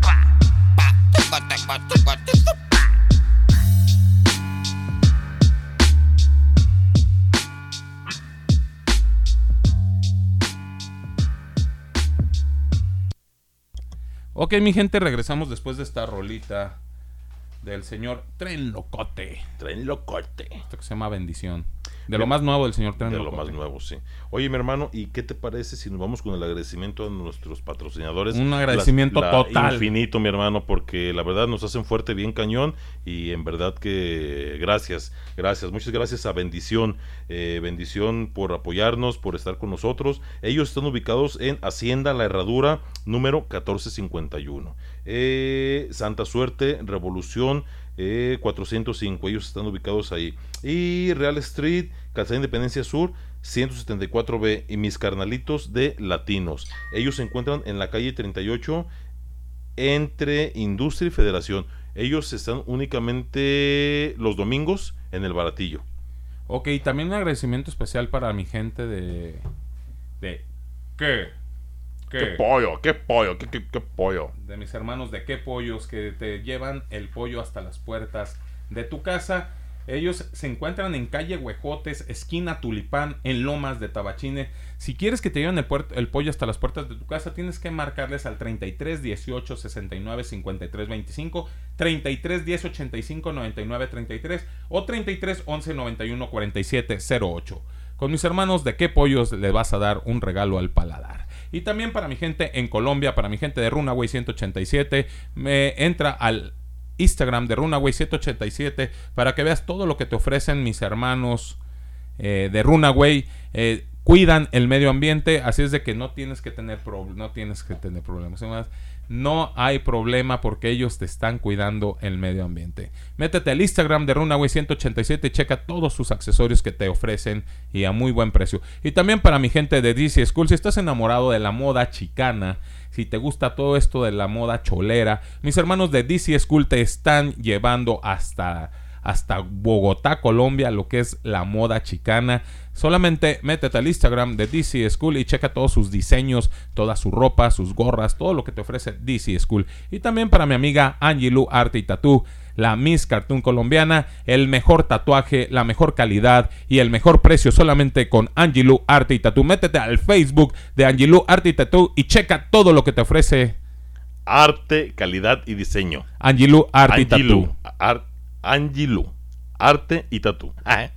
Pa, pa, Ok, mi gente, regresamos después de esta rolita del señor Tren Locote. Tren Locote. Esto que se llama Bendición. De lo más nuevo del señor Tren De lo más nuevo, sí. Oye, mi hermano, ¿y qué te parece si nos vamos con el agradecimiento a nuestros patrocinadores? Un agradecimiento total. Infinito, mi hermano, porque la verdad nos hacen fuerte, bien cañón, y en verdad que gracias, gracias, muchas gracias a Bendición, eh, Bendición por apoyarnos, por estar con nosotros. Ellos están ubicados en Hacienda La Herradura, número 1451. Eh, Santa Suerte, Revolución, eh, 405. Ellos están ubicados ahí. Y Real Street, Calzada Independencia Sur, 174B. Y mis carnalitos de Latinos. Ellos se encuentran en la calle 38 entre Industria y Federación. Ellos están únicamente los domingos en el baratillo. Ok, también un agradecimiento especial para mi gente de. de. ¿Qué? ¿Qué pollo? ¿Qué pollo? ¿Qué, qué, qué pollo? De mis hermanos de qué pollos que te llevan el pollo hasta las puertas de tu casa. Ellos se encuentran en calle Huejotes, esquina Tulipán, en Lomas de Tabachine. Si quieres que te lleven el, el pollo hasta las puertas de tu casa, tienes que marcarles al 33 18 69 53 25, 33 10 85 99 33 o 33 11 91 47 08. Con mis hermanos de qué pollos le vas a dar un regalo al paladar. Y también para mi gente en Colombia, para mi gente de Runaway 187, me entra al Instagram de Runaway 187 para que veas todo lo que te ofrecen mis hermanos eh, de Runaway. Eh, cuidan el medio ambiente, así es de que no tienes que tener no tienes que tener problemas. No hay problema porque ellos te están cuidando el medio ambiente. Métete al Instagram de Runaway 187 y checa todos sus accesorios que te ofrecen y a muy buen precio. Y también para mi gente de DC School, si estás enamorado de la moda chicana, si te gusta todo esto de la moda cholera, mis hermanos de DC School te están llevando hasta hasta Bogotá, Colombia, lo que es la moda chicana. Solamente métete al Instagram de DC School y checa todos sus diseños, toda su ropa, sus gorras, todo lo que te ofrece DC School. Y también para mi amiga Angilu Arte y Tattoo la Miss Cartoon colombiana, el mejor tatuaje, la mejor calidad y el mejor precio solamente con Angilu Arte y Tattoo. Métete al Facebook de Angilu Arte y Tattoo y checa todo lo que te ofrece Arte, calidad y diseño. Angilu Arte y Tattoo. Angilu, arte y tatu. Ah,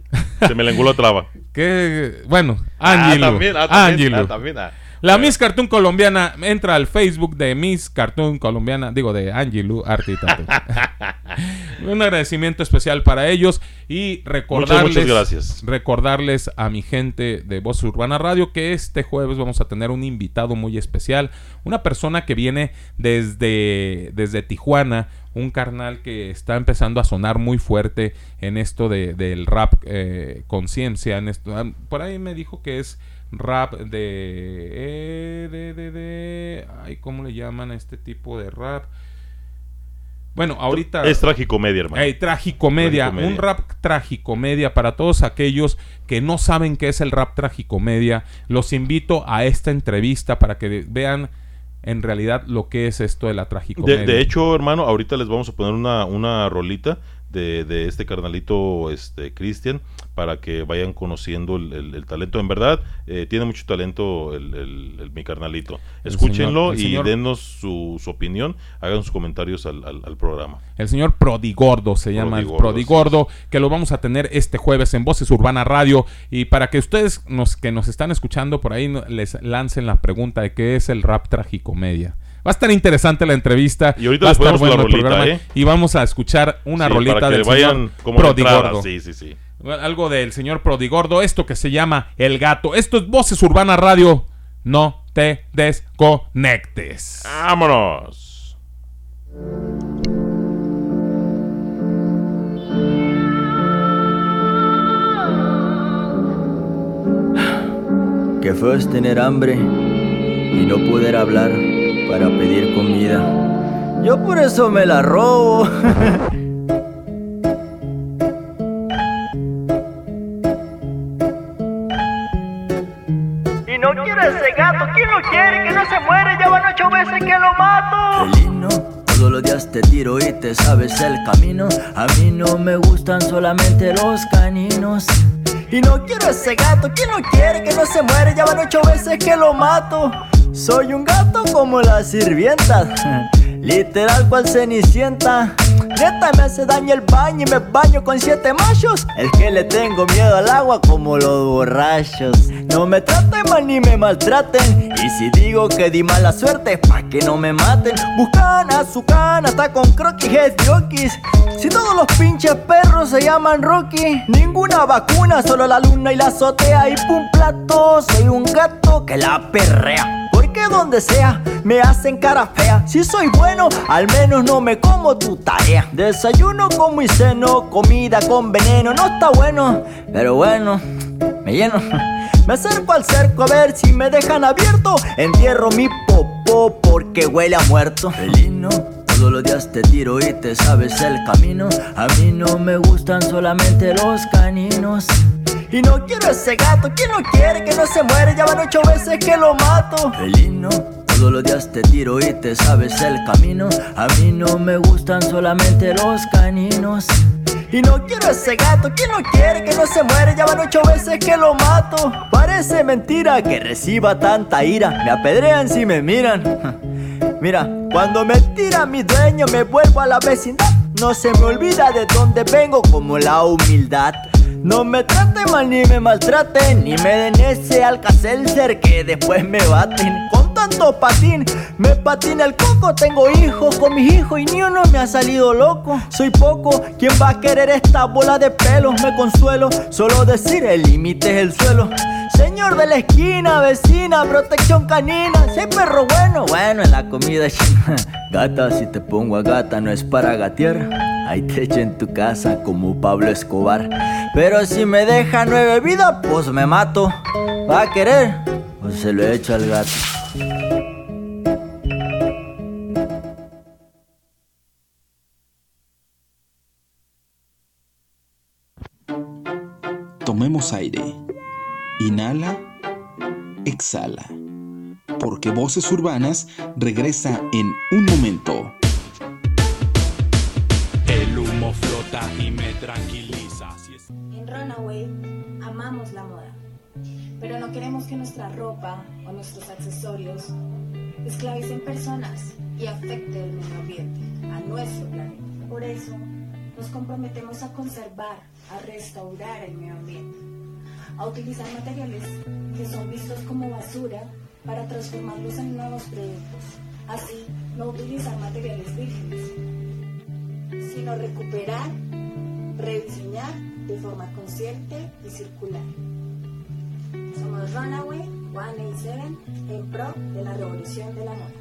se me lenguó la traba. Que bueno, Ah, Angilu. también, ah, también, Angilu. ah, también, ah. La Miss Cartoon colombiana entra al Facebook de Miss Cartoon colombiana, digo de Angilu Arte y Tattoo. Un agradecimiento especial para ellos y recordarles, muchas gracias. recordarles a mi gente de Voz Urbana Radio que este jueves vamos a tener un invitado muy especial, una persona que viene desde, desde Tijuana, un carnal que está empezando a sonar muy fuerte en esto de, del rap eh, conciencia. En esto, ah, por ahí me dijo que es rap de, eh, de, de, de, ay, ¿cómo le llaman a este tipo de rap? Bueno, ahorita... Es tragicomedia, hermano. Tragicomedia, Tragicomedia. un rap tragicomedia para todos aquellos que no saben qué es el rap tragicomedia. Los invito a esta entrevista para que vean en realidad lo que es esto de la tragicomedia. De, de hecho, hermano, ahorita les vamos a poner una, una rolita de, de este carnalito este Cristian para que vayan conociendo el, el- el talento. En verdad, eh, tiene mucho talento el, mi carnalito. Escúchenlo señor- y denos su, su opinión, hagan sus comentarios al, al- al programa. El señor Prodigordo se llama el Prodigordo, Prodigordo, que lo vamos a tener este jueves en Voces Urbana Radio. Y para que ustedes nos, que nos están escuchando por ahí les lancen la pregunta de qué es el rap tragicomedia. Va a estar interesante la entrevista. Y ahorita va a estar el programa. ¿eh? Y vamos a escuchar una Sí, rolita del vayan señor como de entrada, Prodigordo. sí, sí, sí. Algo del señor Prodigordo, esto que se llama El Gato. Esto es Voces Urbana Radio. No te desconectes. ¡Vámonos! Que fue es tener hambre y no poder hablar para pedir comida. Yo por eso me la robo. veces que lo mato. Felino, todos los días te tiro y te sabes el camino. A mí no me gustan solamente los caninos. Y no quiero ese gato, ¿quién lo quiere? Que no se muere, ya van ocho veces que lo mato. Soy un gato como las sirvientas, literal cual cenicienta. Neta me hace daño el baño y me baño con siete machos. El que le tengo miedo al agua como los borrachos. No me traten mal ni me maltraten. Y si digo que di mala suerte, pa' que no me maten. Buscan a su cana, está con croquis, es diokis. Si todos los pinches perros se llaman Rocky, ninguna vacuna, solo la luna y la azotea. Y pum plato, soy un gato que la perrea. Porque donde sea me hacen cara fea. Si soy bueno, al menos no me como tu tarea. Desayuno como y ceno, comida con veneno. No está bueno, Pero bueno, me lleno. me acerco al cerco a ver si me dejan abierto. Entierro mi popó porque huele a muerto. Felino, todos los días te tiro y te sabes el camino. A mí no me gustan solamente los caninos. Y no quiero ese gato, ¿quién lo quiere? Que no se muere, ya van ocho veces que lo mato. Felino, todos los días te tiro y te sabes el camino. A mí no me gustan solamente los caninos. Y no quiero ese gato, ¿quién lo quiere? Que no se muere, ya van ocho veces que lo mato. Parece mentira que reciba tanta ira. Me apedrean si me miran. Mira, cuando me tira mi dueño, me vuelvo a la vecindad. No se me olvida de dónde vengo, como la humildad. No me traten mal ni me maltraten, ni me den ese alcacelser que después me baten. Con tanto patín, me patina el coco. Tengo hijos con mis hijos y ni uno me ha salido loco. Soy poco, ¿quién va a querer esta bola de pelos? Me consuelo, solo decir el límite es el suelo. Señor de la esquina, vecina, protección canina. Si hay perro bueno, Bueno, en la comida china. Gata, si te pongo a gata no es para gatear. Ahí te echo en tu casa como Pablo Escobar. Pero si me deja nueve vidas, pues me mato. ¿Va a querer? Pues se lo echo al gato. Tomemos aire. Inhala, exhala. Porque Voces Urbanas regresa en un momento. El humo flota y me tranquiliza. En Runaway amamos la moda, pero no queremos que nuestra ropa o nuestros accesorios esclavicen personas y afecten el medio ambiente, a nuestro planeta. Por eso nos comprometemos a conservar, a restaurar el medio ambiente, a utilizar materiales que son vistos como basura para transformarlos en nuevos productos. Así, no utilizar materiales vírgenes, sino recuperar, rediseñar de forma consciente y circular. Somos Runaway 187 en pro de la revolución de la moda.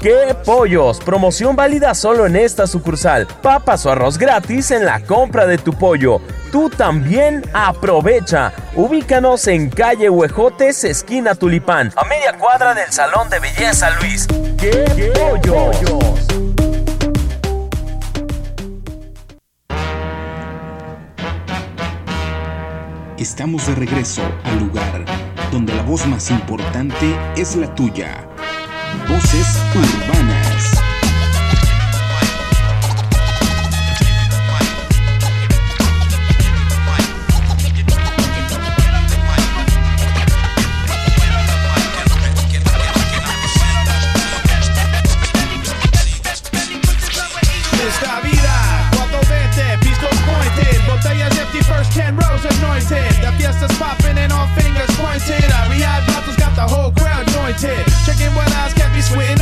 ¡Qué pollos! Promoción válida solo en esta sucursal. Papas o arroz gratis en la compra de tu pollo. Tú también aprovecha. Ubícanos en calle Huejotes, esquina Tulipán, a media cuadra del Salón de Belleza Luis. ¡Qué, pollos! Estamos de regreso al lugar donde la voz más importante es la tuya. Voces urbanas. Esta vida, 420, pistols pointed, botellas empty, first 10 rows anointed. The fiesta's popping and all fingers pointed. Rehab bottles got the whole crowd jointed. Sweating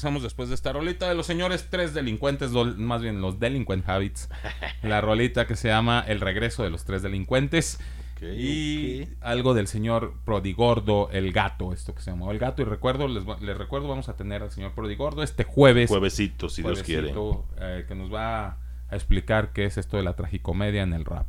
regresamos después de esta rolita de los señores tres delincuentes, más bien los delinquent habits. La rolita que se llama El regreso de los tres delincuentes. y algo del señor Prodigordo, el gato, esto que se llamó el gato. Y recuerdo, les, les recuerdo, vamos a tener al señor Prodigordo este jueves. Juevesito, si Dios quiere. Eh, que nos va a explicar qué es esto de la tragicomedia en el rap.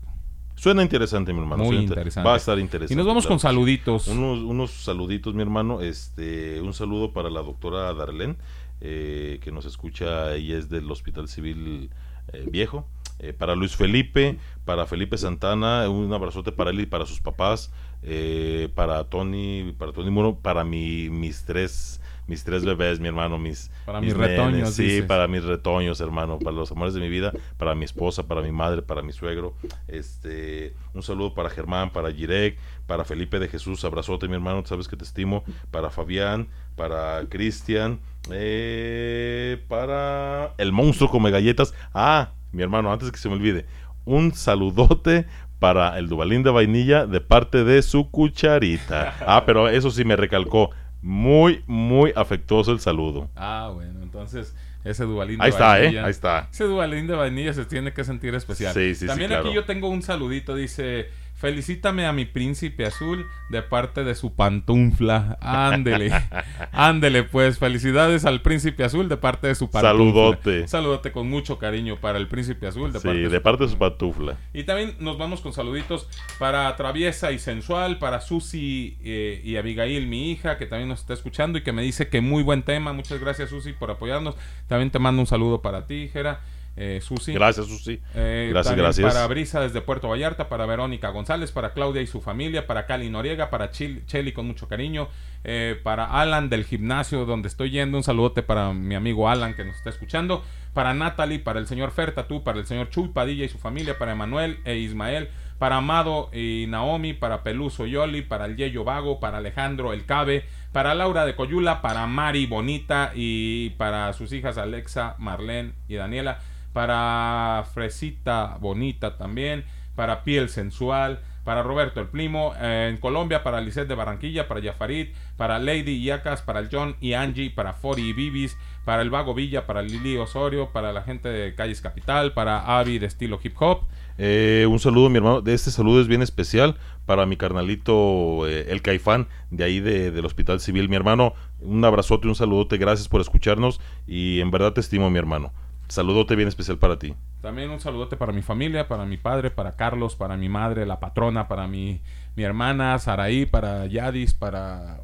Suena interesante, mi hermano. Muy interesante. Va a estar interesante. Y nos vamos con saluditos. Unos, unos saluditos, mi hermano. Este, un saludo para la doctora Darlene, eh, que nos escucha. Ella es del Hospital Civil eh, Viejo. Eh, para Luis Felipe, para Felipe Santana, un abrazote para él y para sus papás. eh, para Tony, para Tony Muro, para mi, mis tres mis tres bebés, mi hermano, mis Para mis mis retoños, nenes, sí, dices. para mis retoños, hermano, para los amores de mi vida, para mi esposa, para mi madre, para mi suegro. Este, un saludo para Germán, para Girek, para Felipe de Jesús, abrazote, mi hermano, sabes que te estimo, para Fabián, para Cristian, eh, para el monstruo come galletas. Ah, mi hermano, antes que se me olvide, un saludote para el Dubalín de vainilla de parte de su cucharita. Ah, pero eso sí me recalcó. Muy, muy afectuoso el saludo. Ah, bueno, entonces ese Dubalín de Ahí está, ¿eh? Ahí está. Ese Dubalín de vainilla se tiene que sentir especial. Sí, sí, sí, También claro. aquí yo tengo un saludito, dice, felicítame a mi príncipe azul de parte de su pantufla. Ándele, ándele pues, felicidades al príncipe azul de parte de su pantufla. Saludote. Saludote con mucho cariño para el príncipe azul de Sí, parte de de su parte de su pantufla. y también nos vamos con saluditos para Traviesa y Sensual, para Susi eh, y Abigail, mi hija, que también nos está escuchando y que me dice que muy buen tema. Muchas gracias, Susi, por apoyarnos. También te mando un saludo para ti, Jera. Eh, Susi. Gracias, Susi. Eh, Gracias, gracias. Para Brisa desde Puerto Vallarta, para Verónica González, para Claudia y su familia, para Cali Noriega, para Chil- Cheli con mucho cariño, eh, para Alan del gimnasio donde estoy yendo, un saludote para mi amigo Alan que nos está escuchando, para Natalie, para el señor Ferta, tú, para el señor Chuy Padilla y su familia, para Emanuel e Ismael, para Amado y Naomi, para Peluso Yoli, para el Yeyo Vago, para Alejandro El Cabe, para Laura de Coyula, para Mari Bonita y para sus hijas Alexa, Marlene y Daniela, para Fresita Bonita también, para Piel Sensual, para Roberto el Primo, en Colombia, para Lisette de Barranquilla, para Yafarid, para Lady Yacas, para el John y Angie, para Fori y Bibis, para el Vago Villa, para Lili Osorio, para la gente de Calles Capital, para Avi de estilo hip hop. Eh, un saludo, mi hermano. De este saludo es bien especial para mi carnalito, eh, el Caifán, de ahí de- del Hospital Civil. Mi hermano, un abrazote, un saludote. Gracias por escucharnos y en verdad te estimo, mi hermano. Saludote bien especial para ti. También un saludote para mi familia, para mi padre, para Carlos, para mi madre, la patrona, para mi, mi hermana Saraí, para Yadis, para,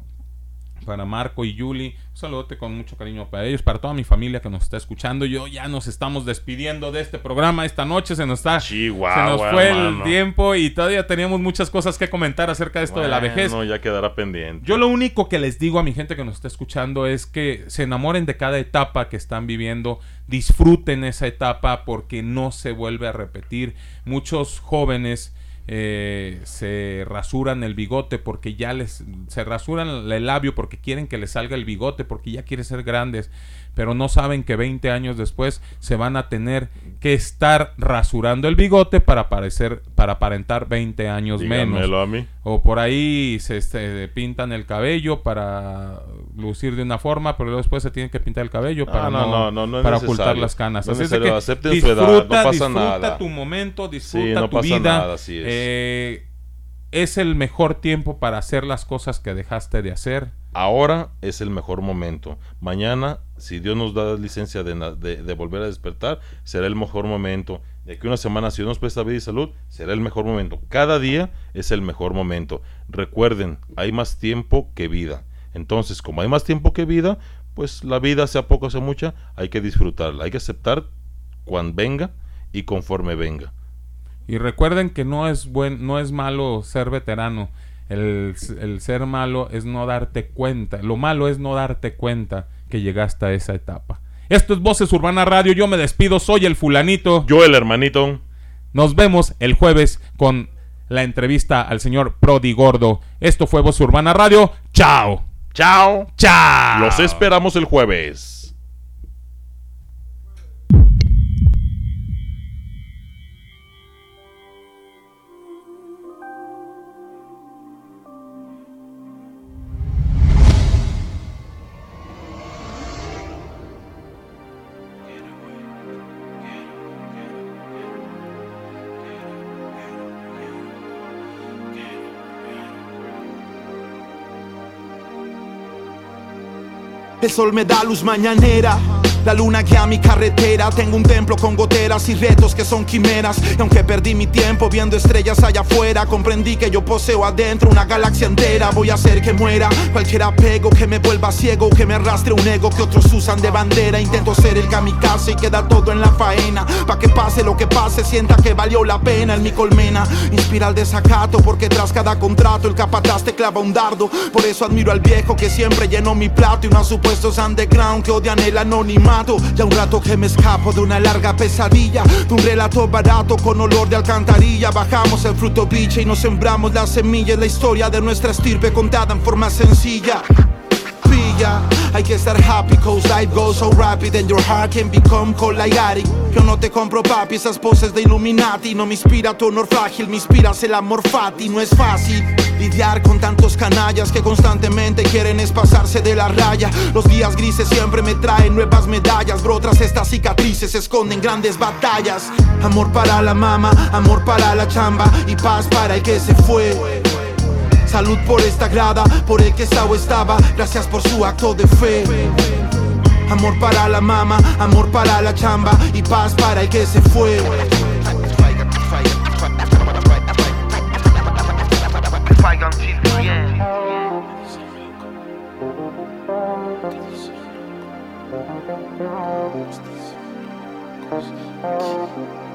para Marco y Yuli. Un saludote con mucho cariño para ellos, para toda mi familia que nos está escuchando. Yo ya nos estamos despidiendo de este programa esta noche. Se nos está, se nos fue hermano. el tiempo y todavía teníamos muchas cosas que comentar acerca de esto de la vejez. No, ya quedará pendiente. Yo lo único que les digo a mi gente que nos está escuchando es que se enamoren de cada etapa que están viviendo, disfruten esa etapa porque no se vuelve a repetir. Muchos jóvenes eh, se rasuran el bigote porque ya les se rasuran el labio porque quieren que les salga el bigote porque ya quieren ser grandes pero no saben que 20 años después se van a tener que estar rasurando el bigote para parecer para aparentar 20 años menos Dígamelo a mí. o por ahí se este, pintan el cabello para lucir de una forma, pero luego después se tienen que pintar el cabello No, para, no, para necesario. ocultar las canas. Así es que acepten su edad, no pasa disfruta nada. tu momento, Sí, disfruta no tu pasa vida. nada, así es. Eh, es el mejor tiempo para hacer las cosas que dejaste de hacer. Ahora es el mejor momento. Mañana, si Dios nos da licencia de, volver a despertar, será el mejor momento. De aquí una semana, si Dios nos presta vida y salud, será el mejor momento. Cada día es el mejor momento. Recuerden, hay más tiempo que vida. Entonces, como hay más tiempo que vida, pues la vida, sea poco o sea mucha, hay que disfrutarla. Hay que aceptar cuando venga y conforme venga. Y recuerden que no es buen, no es malo ser veterano. El, el ser malo es no darte cuenta. Lo malo es no darte cuenta que llegaste a esa etapa. Esto es Voces Urbana Radio. Yo me despido. Soy el fulanito. Yo el hermanito. Nos vemos el jueves con la entrevista al señor Prodi Gordo. Esto fue Voz Urbana Radio. Chao. Chao. Chao. Los esperamos el jueves. El sol me da luz mañanera. La luna guía mi carretera, tengo un templo con goteras y retos que son quimeras. Y aunque perdí mi tiempo viendo estrellas allá afuera, comprendí que yo poseo adentro una galaxia entera. Voy a hacer que muera cualquier apego que me vuelva ciego, que me arrastre un ego que otros usan de bandera. Intento ser el kamikaze y queda todo en la faena. Pa' que pase lo que pase, sienta que valió la pena en mi colmena. Inspira el desacato porque tras cada contrato el capataz te clava un dardo. Por eso admiro al viejo que siempre llenó mi plato y unos supuestos underground que odian el anonimato. Ya un rato que me escapo de una larga pesadilla, de un relato barato con olor de alcantarilla. Bajamos el fruto biche y nos sembramos las semillas. La historia de nuestra estirpe contada en forma sencilla. Pilla, hay que estar happy cause life goes so rapid and your heart can become cold. Yo no te compro papi, esas poses de Illuminati No me inspira tu honor frágil, me inspiras el amor fati No es fácil lidiar con tantos canallas Que constantemente quieren es pasarse de la raya. Los días grises siempre me traen nuevas medallas Bro, tras estas cicatrices esconden grandes batallas. Amor para la mama, amor para la chamba Y paz para el que se fue. Salud por esta grada, por el que Sao estaba Gracias por su acto de fe. Amor para la mama, amor para la chamba y paz para el que se fue. tranquille, rien. Yeah.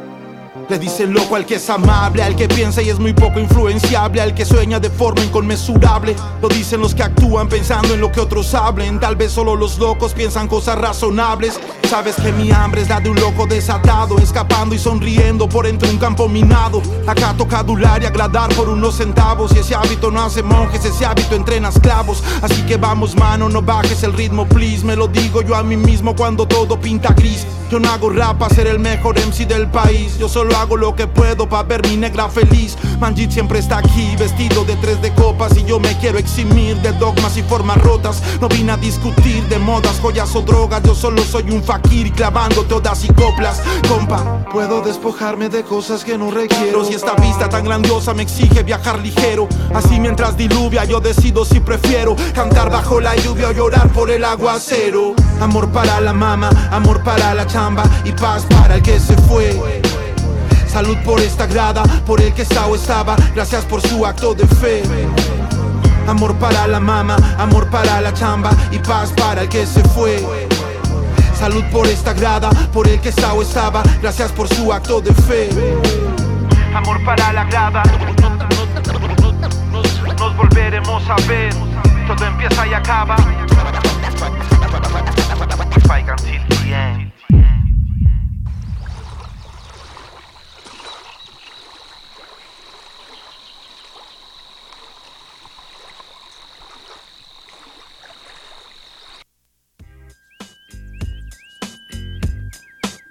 Le dicen loco al que es amable, al que piensa y es muy poco influenciable, al que sueña de forma inconmensurable. Lo dicen los que actúan pensando en lo que otros hablen. Tal vez solo los locos piensan cosas razonables. Sabes que mi hambre es la de un loco desatado, escapando y sonriendo por entre un campo minado. Acá toca adular y agradar por unos centavos. Y ese hábito no hace monjes, ese hábito entrena esclavos. Así que vamos, mano, no bajes el ritmo, please. Me lo digo yo a mí mismo cuando todo pinta gris. Yo no hago rap para ser el mejor MC del país. Yo solo hago lo que puedo para ver mi negra feliz. Manjit siempre está aquí, vestido de tres de copas. Y yo me quiero eximir de dogmas y formas rotas. No vine a discutir de modas, joyas o drogas. Yo solo soy un fakir clavando todas y coplas. Compa, puedo despojarme de cosas que no requiero. Si esta vista tan grandiosa me exige viajar ligero. Así mientras diluvia, yo decido si prefiero cantar bajo la lluvia o llorar por el aguacero. Amor para la mama, amor para la chamba y paz para el que se fue. Salud por esta grada, por el que Sao estaba, gracias por su acto de fe. Amor para la mama, amor para la chamba y paz para el que se fue. Salud por esta grada, por el que Sao estaba, gracias por su acto de fe. Amor para la grada, nos, volveremos a ver. Todo empieza y acaba. Fight until.